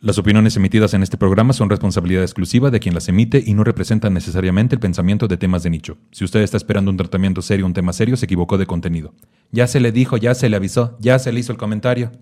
Las opiniones emitidas en este programa son responsabilidad exclusiva de quien las emite y no representan necesariamente el pensamiento de temas de nicho. Si usted está esperando un tratamiento serio, un tema serio, se equivocó de contenido. Ya se le dijo, ya se le avisó, ya se le hizo el comentario.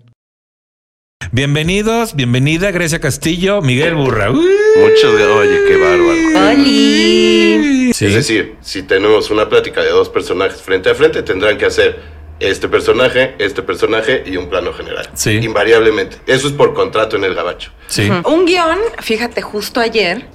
Bienvenidos, bienvenida Grecia Castillo, Miguel Burra. Muchos de, oye, qué bárbaro. ¡Oli! Sí. Es decir, si tenemos una plática de dos personajes frente a frente, tendrán que hacer este personaje, este personaje y un plano general. Sí. Invariablemente. Eso es por contrato en el gabacho. Sí. Un guion, fíjate, justo ayer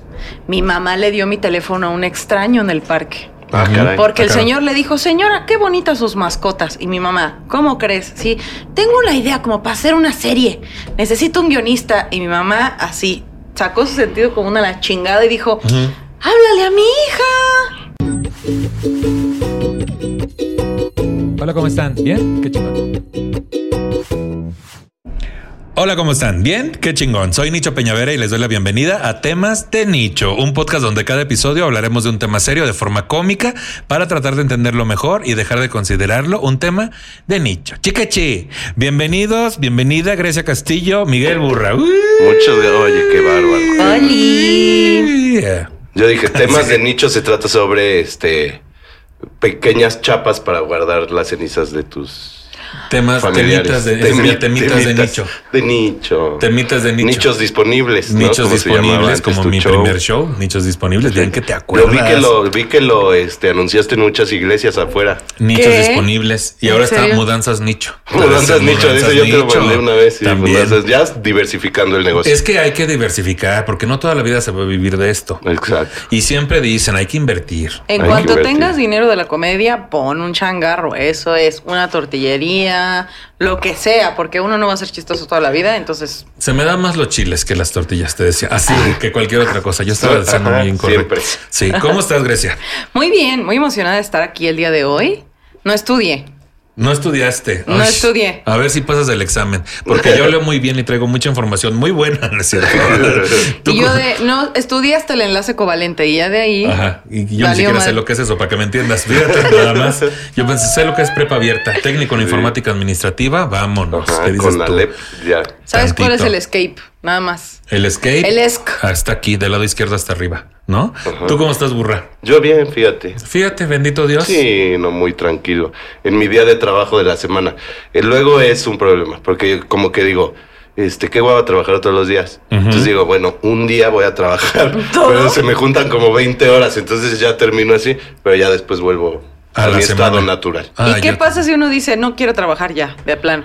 mi mamá le dio mi teléfono a un extraño en el parque. Ah, caray. Porque el Ah, caray. señor le dijo, señora, qué bonitas sus mascotas. Y mi mamá, ¿cómo crees? Sí, tengo una idea como para hacer una serie. Necesito un guionista. Y mi mamá así sacó su sentido como una la chingada y dijo, háblale a mi hija. Hola, ¿cómo están? ¿Bien? Qué chingón. Hola, ¿cómo están? ¿Bien? Qué chingón. Soy Nicho Peñavera y les doy la bienvenida a Temas de Nicho, un podcast donde cada episodio hablaremos de un tema serio de forma cómica para tratar de entenderlo mejor y dejar de considerarlo un tema de nicho. Chiquechi, bienvenidos, bienvenida Grecia Castillo, Miguel Burra. Muchos de, oye, qué bárbaro. ¡Oli! Yeah. Yo dije, temas de nicho se trata sobre este pequeñas chapas para guardar las cenizas de tus Temas, temitas de, Temi- temitas de nicho. De nicho. Temitas de nicho. Nichos disponibles. ¿no? Nichos disponibles, como mi show. primer show. Nichos disponibles, bien que te Yo acuerdas. vi que lo, vi que lo este, anunciaste en muchas iglesias afuera. Nichos ¿Qué? disponibles. Y ¿En ahora está serio? Mudanzas Nicho. Mudanzas nicho, dice yo te lo mandé una vez. Y También. mudanzas, ya diversificando el negocio. Es que hay que diversificar, porque no toda la vida se va a vivir de esto. Exacto. Y siempre dicen, hay que invertir. En Hay cuanto invertir. tengas dinero de la comedia, pon un changarro. Eso es una tortillería, lo que sea, porque uno no va a ser chistoso toda la vida. Entonces, Se me dan más los chiles que las tortillas, te decía. Así que cualquier otra cosa. Yo estaba diciendo muy incorrecto. siempre. Sí. ¿Cómo estás, Grecia? muy bien, muy emocionada de estar aquí el día de hoy. No estudié. No estudiaste. No estudié. A ver si pasas el examen. Porque yo leo muy bien y traigo mucha información muy buena, ¿no es cierto? Tú Y yo de, no, estudié hasta el enlace covalente y ya de ahí. Ajá. Y yo ni siquiera sé madre. lo que es eso, para que me entiendas. Fíjate nada más. Yo pensé, sé lo que es prepa abierta. Técnico en informática administrativa. Vámonos. Ajá, ¿Qué dices con tú? Alep, ya. ¿Sabes cuál es el escape? Nada más. El escape. El esc. Hasta aquí, del lado izquierdo hasta arriba, ¿no? ¿Tú cómo estás, burra? Yo bien, fíjate. Fíjate, bendito Dios. Sí, no, muy tranquilo. En mi día de trabajo de la semana. Eh, luego es un problema, porque como que digo, este, qué guapa trabajar todos los días. Entonces digo, bueno, un día voy a trabajar, ¿Todo? pero se me juntan como 20 horas, entonces ya termino así, pero ya después vuelvo A a, mi estado natural. Ah, ¿Y qué yo- pasa si uno dice, no quiero trabajar ya, de plano?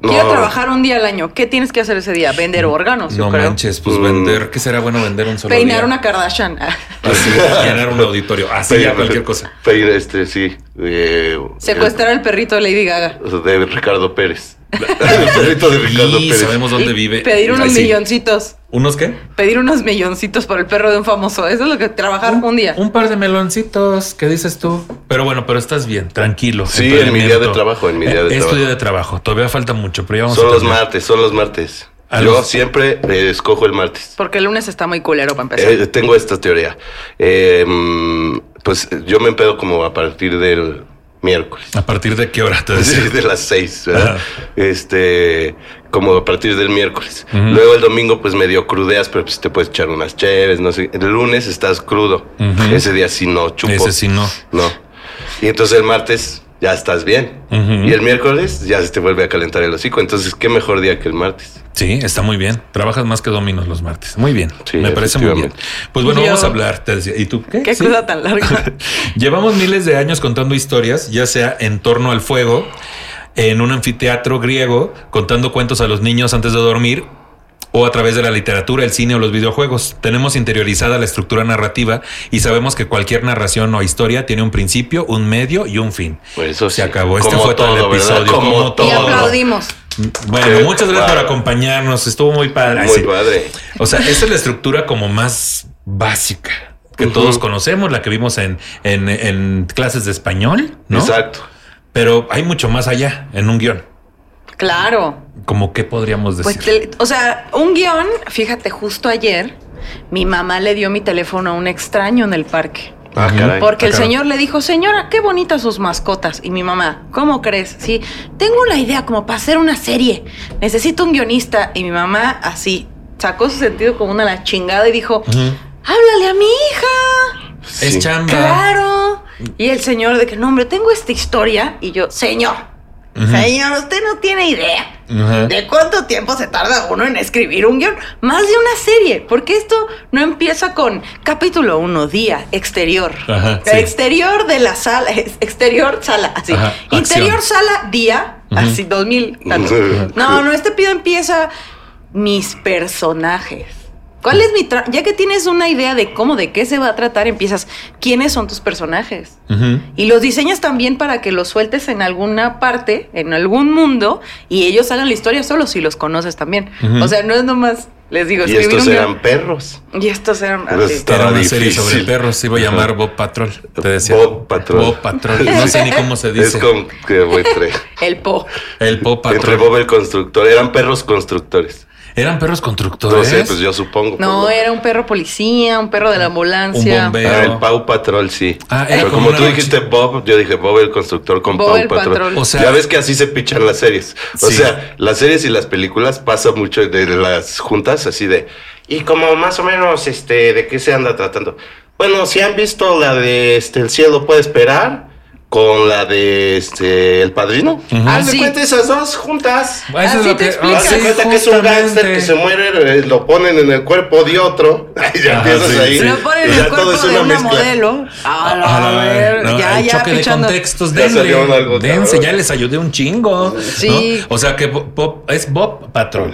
Quiero trabajar un día al año. ¿Qué tienes que hacer ese día? Vender órganos, yo No creo. manches, pues Mm. vender, ¿qué será bueno vender un solo Peinar día? una Kardashian. Así, llenar un auditorio, así ya cualquier cosa. Pedir este, sí. eh, Secuestrar al perrito de Lady Gaga. el- de Ricardo Pérez. El perrito de Ricardo Pérez. sabemos dónde vive. Pedir unos Ay, sí. milloncitos. ¿Unos qué? Pedir unos milloncitos por el perro de un famoso. Eso es lo que trabajar un día. Un par de meloncitos, ¿qué dices tú? Pero bueno, pero estás bien, tranquilo. Sí, en mi día de trabajo, en mi día de Es tu trabajo. día de trabajo, todavía falta mucho, pero ya vamos Son a los martes, son los martes. A Yo los- siempre eh, escojo el martes. Porque el lunes está muy culero para empezar. Eh, tengo esta teoría. Eh, pues yo me empedo como a partir del miércoles. ¿A partir de qué hora te Sí, decía? de las seis, ¿verdad? Ajá. Este, como a partir del miércoles. Luego el domingo, pues medio crudeas, pero pues te puedes echar unas chéves, no sé. El lunes estás crudo. Ese día sí no chupo. Ese sí no. No. Y entonces el martes ya estás bien. Y el miércoles ya se te vuelve a calentar el hocico. Entonces, qué mejor día que el martes. Sí, está muy bien. Trabajas más que dominos los martes. Muy bien. Sí, Me parece muy bien. Pues bueno, Yo- vamos a hablar. Te decía. ¿Y tú qué? Qué Sí. cosa tan larga. Llevamos miles de años contando historias, ya sea en torno al fuego, en un anfiteatro griego, contando cuentos a los niños antes de dormir, o a través de la literatura, el cine o los videojuegos. Tenemos interiorizada la estructura narrativa y sabemos que cualquier narración o historia tiene un principio, un medio y un fin. Pues eso Se sí. acabó. Este fue todo, el episodio. Como Como todo. y aplaudimos. Bueno, Qué muchas gracias por acompañarnos. Estuvo muy padre. Muy Sí. padre. O sea, esta es la estructura como más básica que todos conocemos, la que vimos en, en- en clases de español, ¿no? Exacto. Pero hay mucho más allá en un guion. Claro. Como qué podríamos decir. Pues, te- o sea, un guion, fíjate, justo ayer mi mamá le dio mi teléfono a un extraño en el parque. Ah, Ujú. caray. Porque el Ah, caray. señor le dijo, señora, qué bonitas sus mascotas. Y mi mamá, ¿cómo crees? Sí, tengo una idea como para hacer una serie. Necesito un guionista. Y mi mamá así sacó su sentido como una la chingada y dijo, háblale a mi hija. Es Sí. chamba. Claro. Y el señor de que, no, hombre, tengo esta historia. Y yo, señor, Señor, usted no tiene idea. ¿De cuánto tiempo se tarda uno en escribir un guion? Más de una serie, porque esto no empieza con capítulo 1, día, exterior. Ajá, sí. Exterior de la sala, ex- exterior, sala, así. Ajá, Interior, sala, día, Ujú. así, 2000. tanto. Ujú. No, no, este pido empieza mis personajes. ¿Cuál es mi tra Ya que tienes una idea de cómo, de qué se va a tratar, empiezas, ¿quiénes son tus personajes? Ujú. Y los diseñas también para que los sueltes en alguna parte, en algún mundo, y ellos hagan la historia solo si los conoces también. Ujú. O sea, no es nomás, les digo, Y escribir estos eran perros. Y estos eran... Pues Era una serie sobre perros, se iba a llamar Bob Patrol. Te decía. Bob Patrol. Bob Patrol. No sé ni cómo se Es dice. como que voy entre, El po. El entre Patrol. Bob el constructor. Eran perros constructores. Eran perros No constructores. sé, pues yo supongo. No, pues, era un perro policía, un perro de la ambulancia. Un bombero. Ah, el Pau Patrol, sí. Ah, era Pero como como tú dijiste Bob, yo dije Bob el constructor con Bob Pau el Patrol. Patrol. O sea- ya ves que así se pichan las series. O Sí. sea, las series y las películas pasa mucho de, de las juntas así de. Y como más o menos, este, ¿de qué se anda tratando? Bueno, si han visto la de este, El cielo puede esperar con la de este El Padrino. Ah, Haz de sí. cuenta esas dos juntas. Eso es Así lo te que- explica. ah, Haz de cuenta que es un gángster que se muere, eh, lo ponen en el cuerpo de otro. Y ya Ajá, empiezas sí, ahí. sí. Lo ponen en ya el todo cuerpo es de una una mezcla. modelo. A la A la ver, no, ya, el ya, choque de pichando. contextos, Ya denle, salió algo, dense, ya les ayudé un chingo. ¿no? Sí. O sea que Bob, Bob- es Bob Patrol.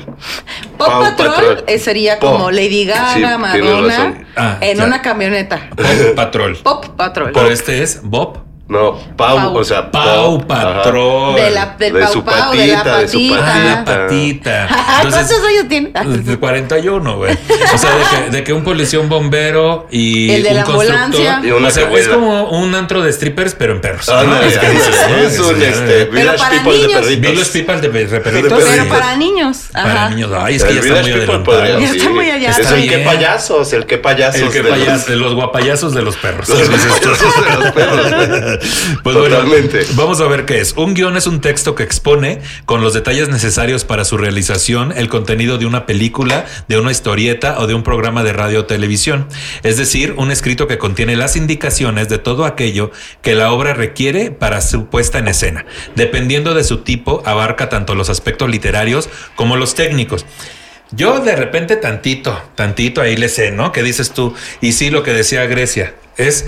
Pop Pau Patrol, Patrol. eh, sería Pop. como Lady Gaga, Sí, Madonna. Ah, en ya. una camioneta. Bob Patrol. Pop Patrol. Pero este es Bob No, Pau, Pau. o sea, Pau Pau, Patrol. De la, del De Pau su Pau, de la patita, de su patita. Ah, patita. ¿Cuántos Entonces, años tiene? de 41, güey. O sea, de que, de que un policía, un bombero y El de un la ambulancia. constructor. Y una o sea, es como un antro de strippers, pero en perros. Ah, ¿no? Es que es, ¿no? es un este, Village para People de niños. perritos. Vi los people de perritos. De Pero Sí. para niños. Para Ajá. niños. Ay, es que El ya está Village muy adelantado. Ya está muy allá. Es el que bien. payasos, el que payasos. El que de los- de guapayazos de los perros. Los payasos de los perros. Pues bueno, vamos a ver qué es. Un guion es un texto que expone con los detalles necesarios para su realización el contenido de una película, de una historieta o de un programa de radio o televisión. Es decir, un escrito que contiene las indicaciones de todo aquello que la obra requiere para su puesta en escena. Dependiendo de su tipo, abarca tanto los aspectos literarios como los técnicos. Yo de repente tantito, tantito ahí le sé, ¿no? ¿Qué dices tú? Y sí, lo que decía Grecia es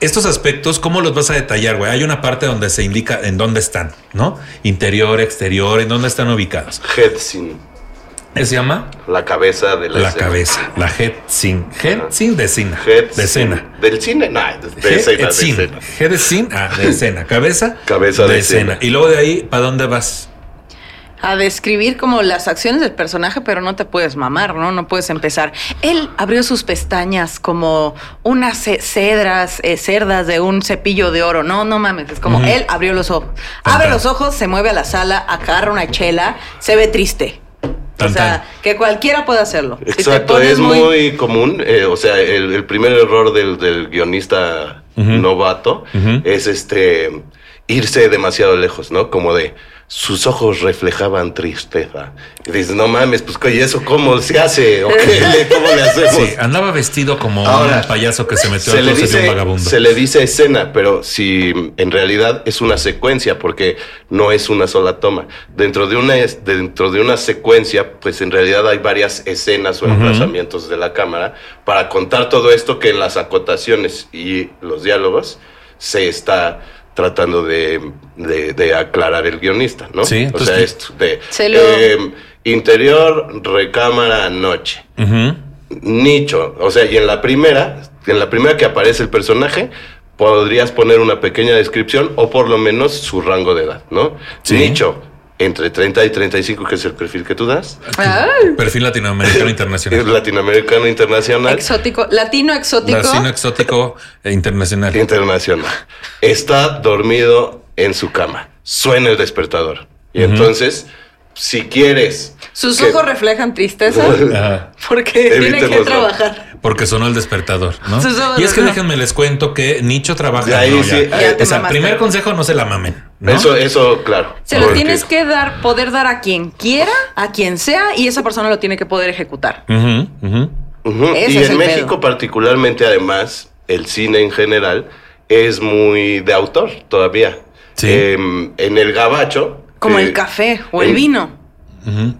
estos aspectos, ¿cómo los vas a detallar, güey? Hay una parte donde se indica en dónde están, ¿no? Interior, exterior, en dónde están ubicados. Headsin, ¿Qué se llama? la cabeza de la, La escena. cabeza, la head scene. Head scene de cena. Headsin. De escena. Del cine, no, de escena, de escena. Head ah, de escena. Cabeza, Cabeza de escena. Y luego de ahí, ¿para dónde vas? A describir como las acciones del personaje, pero no te puedes mamar, ¿no? No puedes empezar. Él abrió sus pestañas como unas ce- cedras, eh, cerdas de un cepillo de oro. No, no mames. Es como él abrió los ojos. Tan, Abre tan. los ojos, se mueve a la sala, agarra una chela, se ve triste. Tan, o sea, tan. que cualquiera puede hacerlo. Exacto, es muy, común. eh, o sea, el, el primer error del, del guionista novato es este irse demasiado lejos, ¿no? Como de sus ojos reflejaban tristeza. Y dices, no mames, pues ¿y eso cómo se hace? ¿O qué le- ¿Cómo le hacemos? Sí, andaba vestido como Ahora, un payaso que se metió se al le, de un vagabundo. se le dice escena, pero si en realidad es una secuencia, porque no es una sola toma. Dentro de una, dentro de una secuencia, pues en realidad hay varias escenas o Ujú. emplazamientos de la cámara para contar todo esto que en las acotaciones y los diálogos se está tratando de, de- de aclarar el guionista, ¿no? Sí, o sea, esto de Se lo- em, interior, recámara, noche nicho. O sea, y en la primera, en la primera que aparece el personaje, podrías poner una pequeña descripción o por lo menos su rango de edad, ¿no? Sí. Nicho, entre 30 y 35, que es el perfil que tú das. Ay, Perfil latinoamericano internacional. latinoamericano internacional. exótico, latino exótico. Latino exótico e internacional. internacional. Está dormido en su cama. Suena el despertador. Y entonces, si quieres. Sus que- ojos reflejan tristeza Ajá. porque tiene que trabajar. Porque sonó el despertador, ¿no? Y es que déjenme les cuento que Nicho trabaja. De ahí sí, te o sea, mamaste. primer consejo, no se la mamen. ¿no? Eso, eso, claro. Se lo tienes que dar, poder dar a quien quiera, a quien sea, y esa persona lo tiene que poder ejecutar. Y en México, pedo. particularmente, además, el cine en general es muy de autor todavía. Sí. Em, en el gabacho. Como eh, el café o el en- vino.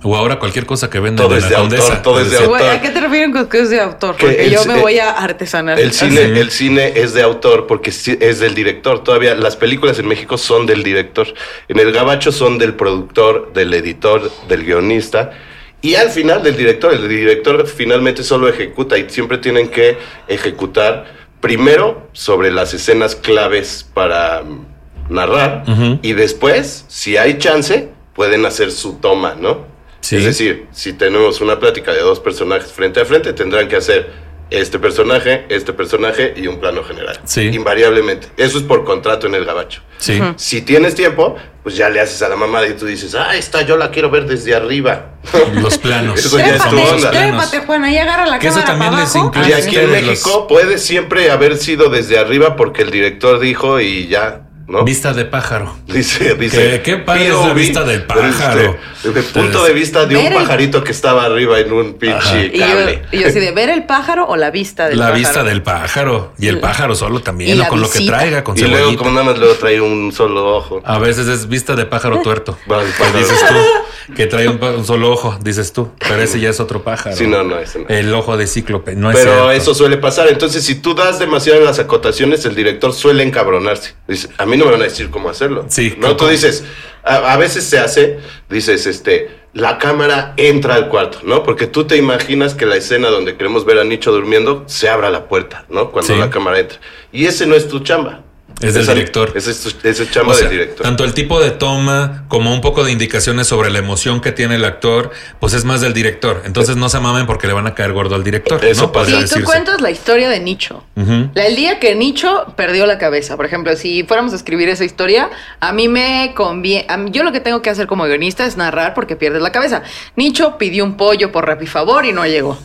O ahora cualquier cosa que venden Todo en es la de autor, condesa. todo es de autor. ¿A qué te refieres con que es de autor? Que Porque el yo me voy a artesanar. El cine, Así. el cine es de autor porque es del director. Todavía las películas en México son del director. En el gabacho son del productor, del editor, del guionista. Y al final del director, el director finalmente solo ejecuta y siempre tienen que ejecutar primero sobre las escenas claves para mm, narrar y después, si hay chance, pueden hacer su toma, ¿no? Sí. Es decir, si tenemos una plática de dos personajes frente a frente, tendrán que hacer este personaje, este personaje y un plano general. Sí. Invariablemente. Eso es por contrato en el gabacho. Sí. Si tienes tiempo, pues ya le haces a la mamá y tú dices, ah, esta yo la quiero ver desde arriba. Los planos. Eso ya es Los tu onda. planos. Trépate, Juana, y agarra la Que eso también para les abajo. incluye Y aquí en México puede siempre haber sido desde arriba porque el director dijo y ya, ¿no? Vista de pájaro. Dice, dice. Qué- qué padre es la vista del pájaro. este, Desde el punto de vista de Ver un el- pajarito que estaba arriba en un pinche Y yo, cable. y yo así de ver el pájaro o la vista del La pájaro. vista del pájaro. Y el La- pájaro solo también. O la con lo que traiga, con Y luego, como nada más luego trae un solo ojo. A veces es vista de pájaro tuerto. Va, el Que pájaro. dices tú. Que trae un, solo ojo, dices tú. Pero ese ya es otro pájaro. Sí, no, no, ese no. El ojo de cíclope. No es Pero cierto. eso suele pasar. Entonces, si tú das demasiado en las acotaciones, el director suele encabronarse. Dice, a mí no me van a decir cómo hacerlo. Sí, No, tú dices, a, a veces se hace, dices, este, la cámara entra al cuarto, ¿no? Porque tú te imaginas que la escena donde queremos ver a Nicho durmiendo, se abra la puerta, ¿no? Cuando Sí. la cámara entra. Y ese no es tu chamba. Es del Esa- director. Ese es, chamba O sea, del director. tanto el tipo de toma como un poco de indicaciones sobre la emoción que tiene el actor, pues es más del director. Entonces no se mamen porque le van a caer gordo al director. Eso ¿no? pasa. Sí, tú cuentas la historia de Nicho. El día que Nicho perdió la cabeza, por ejemplo, si fuéramos a escribir esa historia, a mí me conviene, mí- yo lo que tengo que hacer como guionista es narrar porque pierdes la cabeza. Nicho pidió un pollo por Rapifavor y no llegó.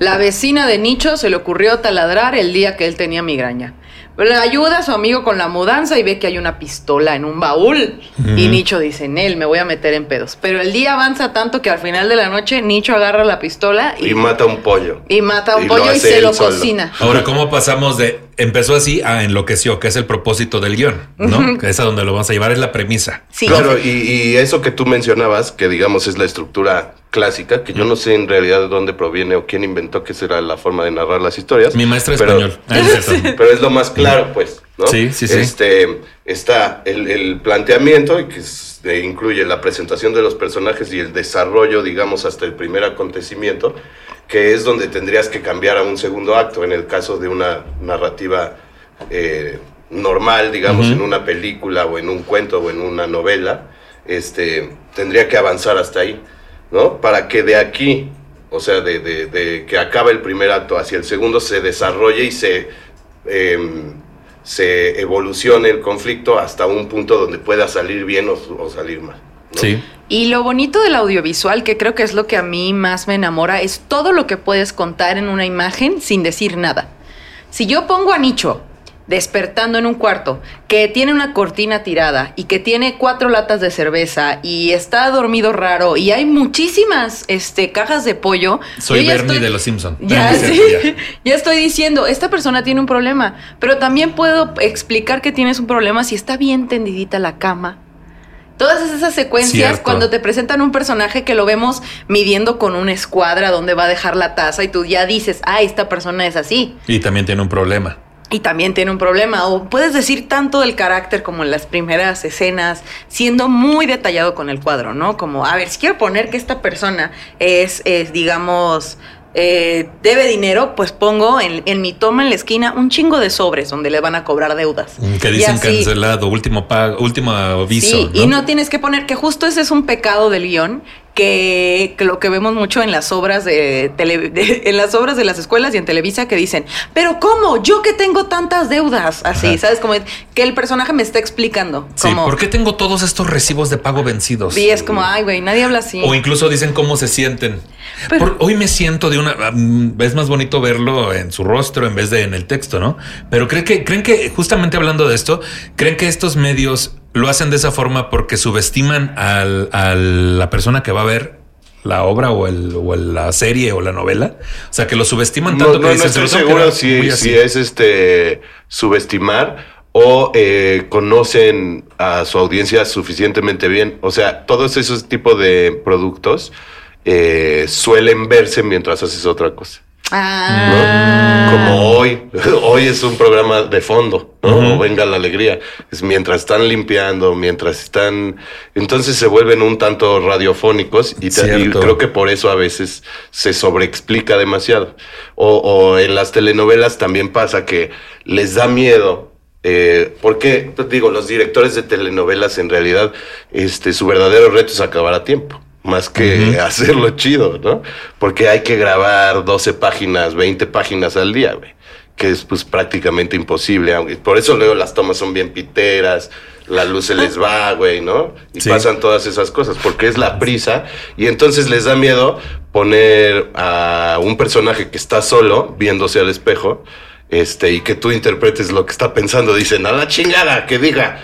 La vecina de Nicho se le ocurrió taladrar el día que él tenía migraña. Le ayuda a su amigo con la mudanza y ve que hay una pistola en un baúl. Y. Nicho dice, en él me voy a meter en pedos. Pero el día avanza tanto que al final de la noche Nicho agarra la pistola y, Y mata un pollo. y mata a un y pollo y se lo solo. cocina. Ahora, ¿cómo pasamos de empezó así a enloqueció, que es el propósito del guion, ¿no? Que es a donde lo vamos a llevar, es la premisa. Sí. Claro, y, y eso que tú mencionabas, que digamos es la estructura clásica, que yo no sé en realidad de dónde proviene o quién inventó que será la forma de narrar las historias. Mi maestra pero- español. Ah, es. Pero es lo más claro, pues, ¿no? Sí, sí, sí. Este, está el, el planteamiento, que es- incluye la presentación de los personajes y el desarrollo, digamos, hasta el primer acontecimiento, que es donde tendrías que cambiar a un segundo acto, en el caso de una narrativa eh, normal, digamos, en una película o en un cuento o en una novela, este, tendría que avanzar hasta ahí, ¿no? Para que de aquí, o sea, de, de- de que acaba el primer acto hacia el segundo, se desarrolle y se, em, se evolucione el conflicto hasta un punto donde pueda salir bien o, o salir mal. ¿no? Sí. Y lo bonito del audiovisual, que creo que es lo que a mí más me enamora, es todo lo que puedes contar en una imagen sin decir nada. Si yo pongo a Nicho despertando en un cuarto que tiene una cortina tirada y que tiene cuatro latas de cerveza y está dormido raro y hay muchísimas este, cajas de pollo. Soy Bernie estoy- de los Simpson. Ya, sí. ya. ya estoy diciendo, esta persona tiene un problema, pero también puedo explicar que tienes un problema si está bien tendidita la cama. Todas esas secuencias, Cierto. cuando te presentan un personaje que lo vemos midiendo con una escuadra donde va a dejar la taza y tú ya dices, ah, esta persona es así. Y también tiene un problema. Y también tiene un problema. O puedes decir tanto del carácter como en las primeras escenas, siendo muy detallado con el cuadro, ¿no? Como, a ver, si quiero poner que esta persona es, es digamos, eh, debe dinero, pues pongo en, en mi toma en la esquina un chingo de sobres donde le van a cobrar deudas. Mm, Que dicen así- cancelado, último pago, último aviso. Sí, y no tienes que poner que justo ese es un pecado del guion que, que lo que vemos mucho en las obras de, tele- de- en las obras de las escuelas y en Televisa que dicen, pero cómo, yo que tengo tantas deudas, así, Ajá. sabes como que el personaje me está explicando, Sí, como ¿por qué tengo todos estos recibos de pago vencidos? y es como, ay güey, nadie habla así. O incluso dicen cómo se sienten. Pero- Por- hoy me siento de una. Es más bonito verlo en su rostro en vez de en el texto, ¿no? Pero creen que, creen que, justamente hablando de esto, creen que estos medios lo hacen de esa forma porque subestiman al- a la persona que va a ver la obra o, el, o el- la serie o la novela. O sea, que lo subestiman No, tanto no, que no dicen, "Se estoy seguro si, si así". es este subestimar o eh, conocen a su audiencia suficientemente bien. O sea, todos esos tipos de productos eh, suelen verse mientras haces otra cosa. Ah. Como hoy, hoy es un programa de fondo, ¿no? O Venga la alegría. Es mientras están limpiando, mientras están. Entonces se vuelven un tanto radiofónicos y, creo que por eso a veces se sobreexplica demasiado. O, o en las telenovelas también pasa que les da miedo. Eh, porque, digo, los directores de telenovelas en realidad, este, su verdadero reto es acabar a tiempo, más que hacerlo chido, ¿no? Porque hay que grabar 12 páginas, 20 páginas al día, güey, que es pues prácticamente imposible. aunque- Por eso luego las tomas son bien piteras, la luz se les va, güey, ¿no? Y Sí. pasan todas esas cosas, porque es la prisa, y entonces les da miedo poner a un personaje que está solo, viéndose al espejo, este, y que tú interpretes lo que está pensando. Dicen, a la chingada, que diga,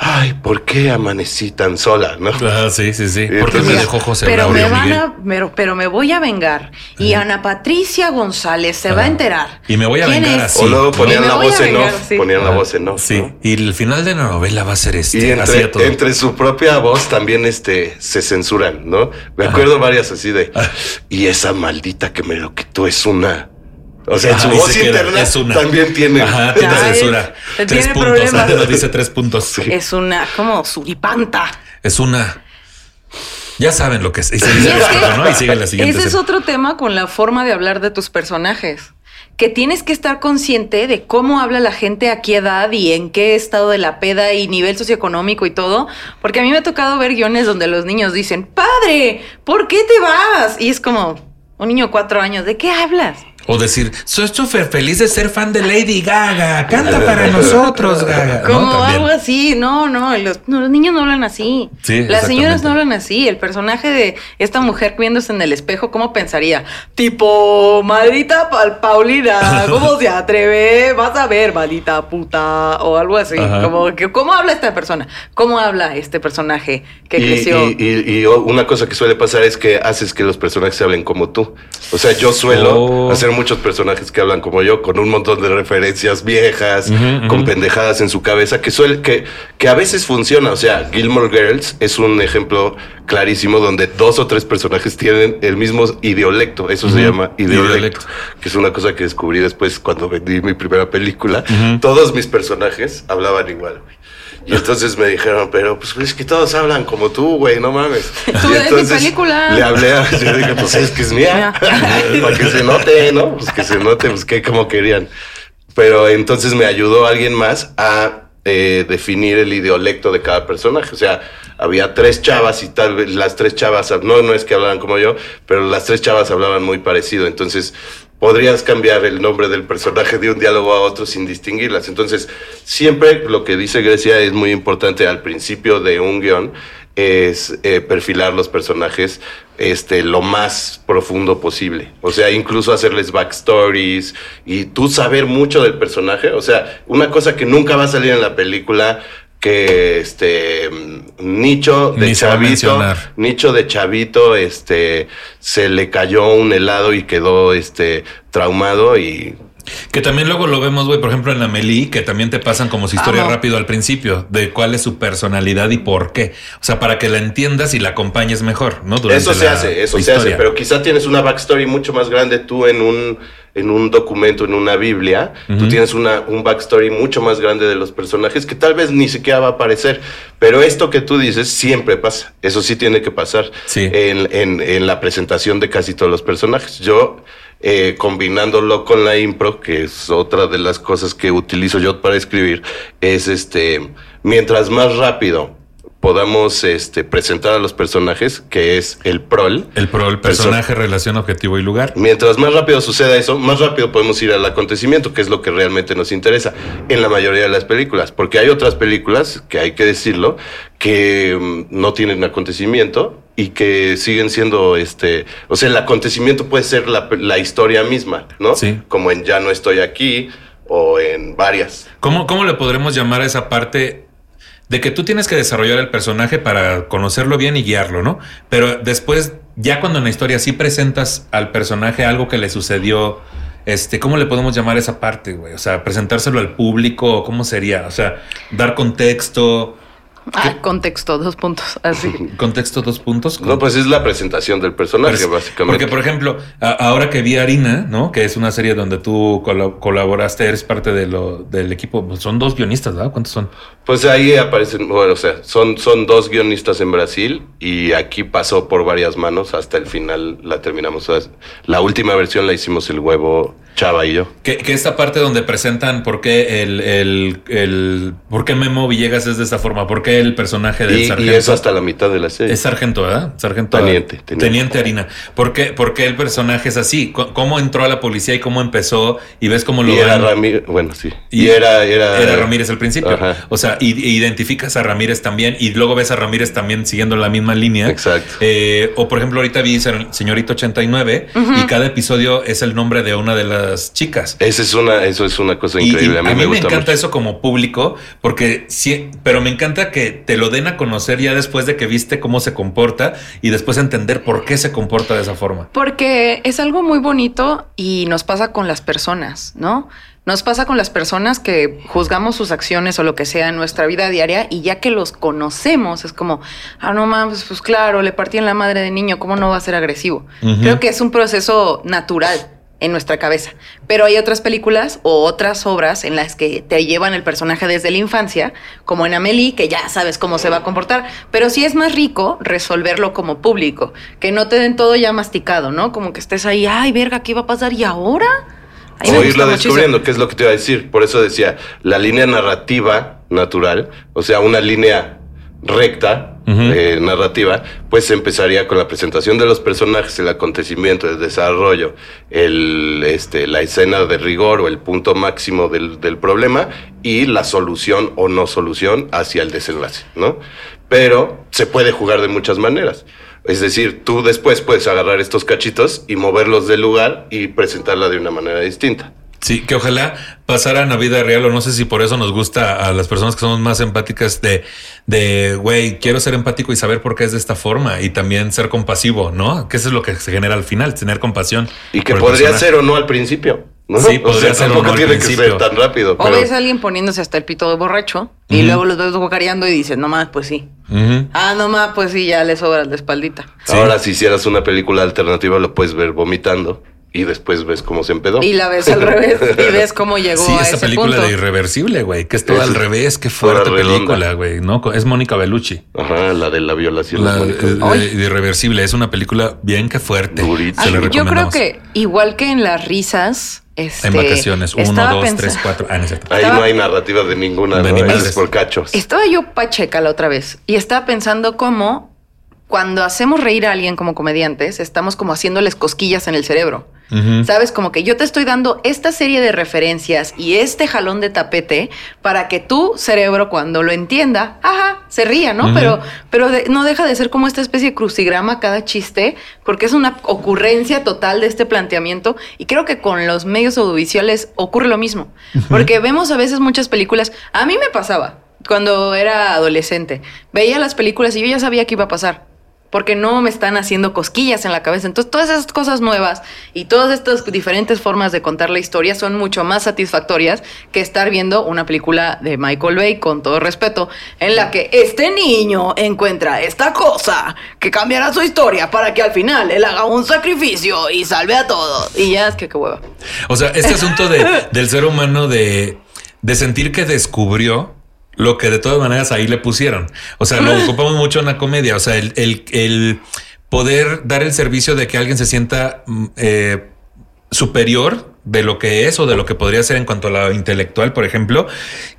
ay, ¿por qué amanecí tan sola, no? Ah, sí, sí, sí. Y ¿Por qué me dejó José pero me Braulio van a, pero, pero me voy a vengar. Y Ana Patricia González se va a enterar. Y me voy a ¿Quién vengar es? así. o luego ¿no? ponían la voz en off, sí. ponían la Ah, voz en off. Sí, ¿no? y el final de la novela va a ser este. Y así entre, a todo. entre su propia voz también este, se censuran, ¿no? Me acuerdo varias así de, y esa maldita que me lo quitó es una... O sea, su voz se queda, interna es una. también tiene... Ajá, tiene Ya, es- censura. tiene tres puntos. problemas. antes nos dice tres puntos. Es una como suripanta. Es una. Ya saben lo que es. Y se Y dice es que rápido, ¿no? Y sigue la siguiente. Ese es otro tema con la forma de hablar de tus personajes. Que tienes que estar consciente de cómo habla la gente a qué edad y en qué estado de la peda y nivel socioeconómico y todo. Porque a mí me ha tocado ver guiones donde los niños dicen, padre, ¿por qué te vas? Y es como un niño de cuatro años, ¿de qué hablas? O decir, soy súper feliz de ser fan de Lady Gaga. Canta para nosotros, Gaga. ¿no? Como También. algo así, no, no los, no, los niños no hablan así. Sí, Las señoras no hablan así. El personaje de esta mujer viéndose en el espejo, ¿cómo pensaría? Tipo, maldita pal- Paulina, ¿cómo se atreve? Vas a ver, maldita puta, o algo así. Ajá. Como que, ¿cómo habla esta persona? ¿Cómo habla este personaje que Y, creció? y- y- y una cosa que suele pasar es que haces que los personajes hablen como tú. O sea, yo suelo Oh. hacer muchos personajes que hablan como yo, con un montón de referencias viejas, con pendejadas en su cabeza, que suele, que, que a veces funciona. O sea, Gilmore Girls es un ejemplo clarísimo donde dos o tres personajes tienen el mismo idiolecto. Eso se llama Idiolecto. que es una cosa que descubrí después cuando vendí mi primera película. Todos mis personajes hablaban igual, güey. Y entonces me dijeron, pero pues es que todos hablan como tú, güey, no mames. Tú Y eres mi película. Le hablé a, yo dije, pues es que es mía. Para que se note, ¿no? Pues que se note, pues que como querían. Pero entonces me ayudó alguien más a eh, definir el idiolecto de cada personaje. O sea, había tres chavas y tal vez las tres chavas, no, no es que hablaban como yo, pero las tres chavas hablaban muy parecido. Entonces podrías cambiar el nombre del personaje de un diálogo a otro sin distinguirlas. Entonces, siempre lo que dice Grecia es muy importante al principio de un guion es eh, perfilar los personajes este, lo más profundo posible. O sea, incluso hacerles backstories y tú saber mucho del personaje. O sea, una cosa que nunca va a salir en la película que este nicho de Ni se chavito nicho de chavito este se le cayó un helado y quedó este traumado y Que también luego lo vemos, güey, por ejemplo, en Amelie, que también te pasan como su historia Amo. rápido al principio, de cuál es su personalidad y por qué. O sea, para que la entiendas y la acompañes mejor, ¿no? Durante Eso se la hace, eso se historia. hace, pero quizá tienes una backstory mucho más grande tú en un, en un documento, en una Biblia, tú tienes una, un backstory mucho más grande de los personajes que tal vez ni siquiera va a aparecer, pero esto que tú dices siempre pasa, eso sí tiene que pasar Sí. en, en- en la presentación de casi todos los personajes. Yo, eh, combinándolo con la impro, que es otra de las cosas que utilizo yo para escribir, es este, mientras más rápido podamos este, presentar a los personajes, que es el prol. El, pro, el personaje, relación, objetivo y lugar. Mientras más rápido suceda eso, más rápido podemos ir al acontecimiento, que es lo que realmente nos interesa en la mayoría de las películas. Porque hay otras películas, que hay que decirlo, que mm, no tienen acontecimiento y que siguen siendo, este, o sea, el acontecimiento puede ser la, la historia misma, ¿no? Sí. Como en Ya no estoy aquí o en varias. ¿Cómo, ¿Cómo le podremos llamar a esa parte de que tú tienes que desarrollar el personaje para conocerlo bien y guiarlo, ¿no? Pero después, ya cuando en la historia sí presentas al personaje algo que le sucedió, este, ¿cómo le podemos llamar esa parte, güey? O sea, presentárselo al público, ¿cómo sería? O sea, dar contexto, Ah, contexto, dos puntos. Así. contexto dos puntos. No, pues es la presentación del personaje, Pero- básicamente. Porque, por ejemplo, a- ahora que vi Harina, ¿no? Que es una serie donde tú colaboraste, eres parte de lo, del equipo. Pues son dos guionistas, ¿verdad? ¿Cuántos son? Pues ahí aparecen, bueno, o sea, son, son dos guionistas en Brasil y aquí pasó por varias manos hasta el final la terminamos. La última versión la hicimos el huevo Chava y yo. Que, que esta parte donde presentan por qué el, el, el por qué Memo Villegas es de esta forma, por qué el personaje del Y, y sargento eso hasta la mitad de la serie. es sargento, ¿verdad? Sargento Teniente, teniente, teniente. Harina. ¿Por qué, por qué el personaje es así? ¿Cómo entró a la policía y cómo empezó? Y ves cómo lo y era Ramírez, bueno, sí. Y, Y, era, era, era Ramírez al principio. Ajá. O sea, y, y identificas a Ramírez también y luego ves a Ramírez también siguiendo la misma línea. Exacto. Eh, o por ejemplo, ahorita vi Señorita 89 y cada episodio es el nombre de una de las chicas. Esa es una, eso es una cosa Y- increíble. y a mí, me, gusta encanta mucho. eso como público, porque sí, pero me encanta que te lo den a conocer ya después de que viste cómo se comporta y después entender por qué se comporta de esa forma. Porque es algo muy bonito y nos pasa con las personas, ¿no? Nos pasa con las personas que juzgamos sus acciones o lo que sea en nuestra vida diaria y ya que los conocemos es como, ah, no mames, pues claro, le partí en la madre de niño, ¿cómo no va a ser agresivo? Creo que es un proceso natural en nuestra cabeza. Pero hay otras películas o otras obras en las que te llevan el personaje desde la infancia, como en Amelie, que ya sabes cómo se va a comportar. Pero sí es más rico resolverlo como público, que no te den todo ya masticado, ¿no? Como que estés ahí, ay, verga, ¿qué iba a pasar? ¿Y ahora? O muchísimo. descubriendo, que es lo que te iba a decir. Por eso decía, la línea narrativa natural, o sea, una línea recta Eh, narrativa, pues empezaría con la presentación de los personajes, el acontecimiento, el desarrollo, el, este, la escena de rigor o el punto máximo del, del problema y la solución o no solución hacia el desenlace, ¿no? Pero se puede jugar de muchas maneras. Es decir, tú después puedes agarrar estos cachitos y moverlos del lugar y presentarla de una manera distinta. Sí, que ojalá pasaran a vida real, o no sé si por eso nos gusta a las personas que somos más empáticas de, de, güey, quiero ser empático y saber por qué es de esta forma y también ser compasivo, ¿no? Que eso es lo que se genera al final, tener compasión. Y que podría ser o no al principio. ¿no? Sí, o podría sea, ser o tampoco no al tiene que ser tan rápido. O pero- ves a alguien poniéndose hasta el pito de borracho y luego los ves guacareando y dices, no más, pues sí. Ah, no más, pues sí, ya le sobras la espaldita. Sí. Ahora, si hicieras una película alternativa, lo puedes ver vomitando y después ves cómo se empedó. Y la ves al revés y ves cómo llegó Sí, a esa ese película punto. de Irreversible, güey, que es todo Esa al es revés, qué fuerte película, güey, ¿no? Es Mónica Bellucci. Ajá, la de la violación. La, de Mónica. eh, de Irreversible es una película bien que fuerte. Se la yo creo que igual que en las risas, este, En vacaciones, uno, dos, tres, cuatro. Ah, no es. Ahí estaba- no hay narrativa de ninguna, De ¿no? Es por cachos. Estaba yo pacheca la otra vez y estaba pensando cómo cuando hacemos reír a alguien como comediantes, estamos como haciéndoles cosquillas en el cerebro. Sabes, como que yo te estoy dando esta serie de referencias y este jalón de tapete para que tu cerebro cuando lo entienda, ajá, se ría, ¿no? Pero, pero de- no deja de ser como esta especie de crucigrama cada chiste, porque es una ocurrencia total de este planteamiento. Y creo que con los medios audiovisuales ocurre lo mismo, porque vemos a veces muchas películas. A mí me pasaba cuando era adolescente, veía las películas y yo ya sabía qué iba a pasar. Porque no me están haciendo cosquillas en la cabeza. Entonces, todas esas cosas nuevas y todas estas diferentes formas de contar la historia son mucho más satisfactorias que estar viendo una película de Michael Bay, con todo respeto, en la que este niño encuentra esta cosa que cambiará su historia para que al final él haga un sacrificio y salve a todos. Y ya es que qué hueva. O sea, este asunto de, del ser humano de, de sentir que descubrió lo que de todas maneras ahí le pusieron. O sea, lo ocupamos mucho en la comedia. O sea, el, el, el poder dar el servicio de que alguien se sienta mm, eh, superior de lo que es o de lo que podría ser en cuanto a lo intelectual, por ejemplo,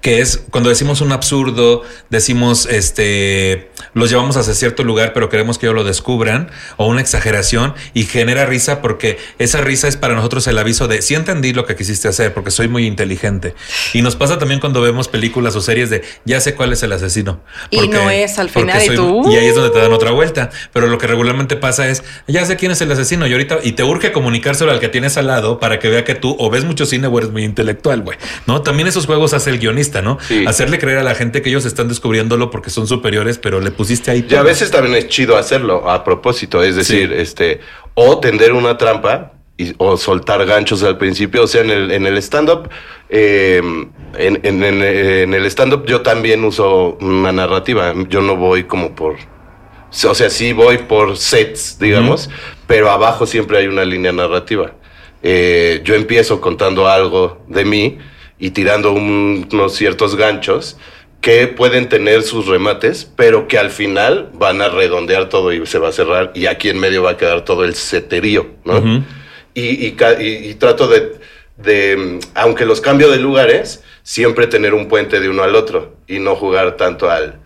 que es cuando decimos un absurdo, decimos este, los llevamos hacia cierto lugar, pero queremos que ellos lo descubran, o una exageración y genera risa porque esa risa es para nosotros el aviso de sí entendí lo que quisiste hacer porque soy muy inteligente. Y nos pasa también cuando vemos películas o series de ya sé cuál es el asesino. Y no es al final y tú. Y ahí es donde te dan otra vuelta. Pero lo que regularmente pasa es ya sé quién es el asesino y ahorita y te urge comunicárselo al que tienes al lado para que vea que tú o ves mucho cine o eres muy intelectual, güey. ¿No? También esos juegos hace el guionista, ¿no? Hacerle creer a la gente que ellos están descubriéndolo porque son superiores, pero le pusiste ahí. Y a veces también es chido hacerlo a propósito, es decir, este, o tender una trampa y, o soltar ganchos al principio. O sea, en el, en el stand-up, eh, en, en, en, el stand-up yo también uso una narrativa. Yo no voy como por. O sea, sí voy por sets, digamos, pero abajo siempre hay una línea narrativa. Eh, yo empiezo contando algo de mí y tirando unos ciertos ganchos que pueden tener sus remates, pero que al final van a redondear todo y se va a cerrar y aquí en medio va a quedar todo el seterío, ¿no? y, y, trato de, de, aunque los cambio de lugares, siempre tener un puente de uno al otro y no jugar tanto al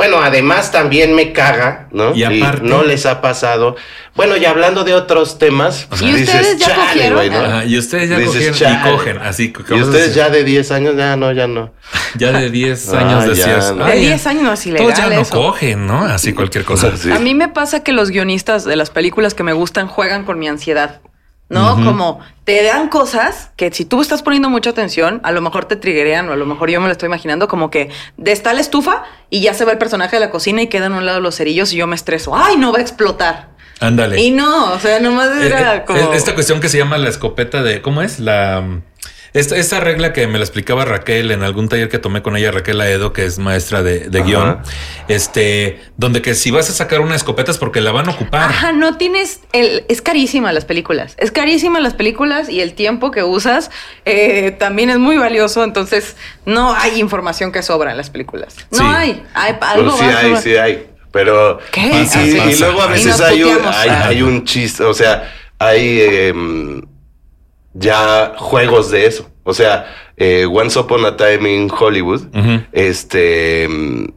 bueno, además también me caga, ¿no? Y, aparte, no les ha pasado. Bueno, y hablando de otros temas, ¿Y ustedes ya cogieron? ¿no? y ustedes ya cogieron y cogen, así. Y ustedes ya de 10 años, ya no, ya no. Ya de 10 años decías. De 10 años no es ilegal Todos ya no cogen, ¿no? Así cualquier cosa. A mí me pasa que los guionistas de las películas que me gustan juegan con mi ansiedad. ¿No? Como te dan cosas que si tú estás poniendo mucha atención, a lo mejor te triggerean o a lo mejor yo me lo estoy imaginando como que de está la estufa y ya se ve el personaje de la cocina y quedan a un lado los cerillos y yo me estreso. ¡Ay, no va a explotar! Ándale. Y no, o sea, nomás Eh, era eh, como... Esta cuestión que se llama la escopeta de. ¿Cómo es? La. Esta, esta regla que me la explicaba Raquel en algún taller que tomé con ella, Raquel Aedo, que es maestra de, de guion, este, donde que si vas a sacar una escopeta es porque la van a ocupar. Ajá, no tienes el... Es carísima las películas. Es carísima las películas y el tiempo que usas eh, también es muy valioso. Entonces, no hay información que sobra en las películas. No Sí. hay. hay Pues algo sí hay, sí hay. Pero. ¿Qué? Y, Pasa, y- luego a veces hay un, puteamos. hay, hay un chiste, o sea, hay em, ya juegos de eso. O sea, eh, Once Upon a Time in Hollywood, este em,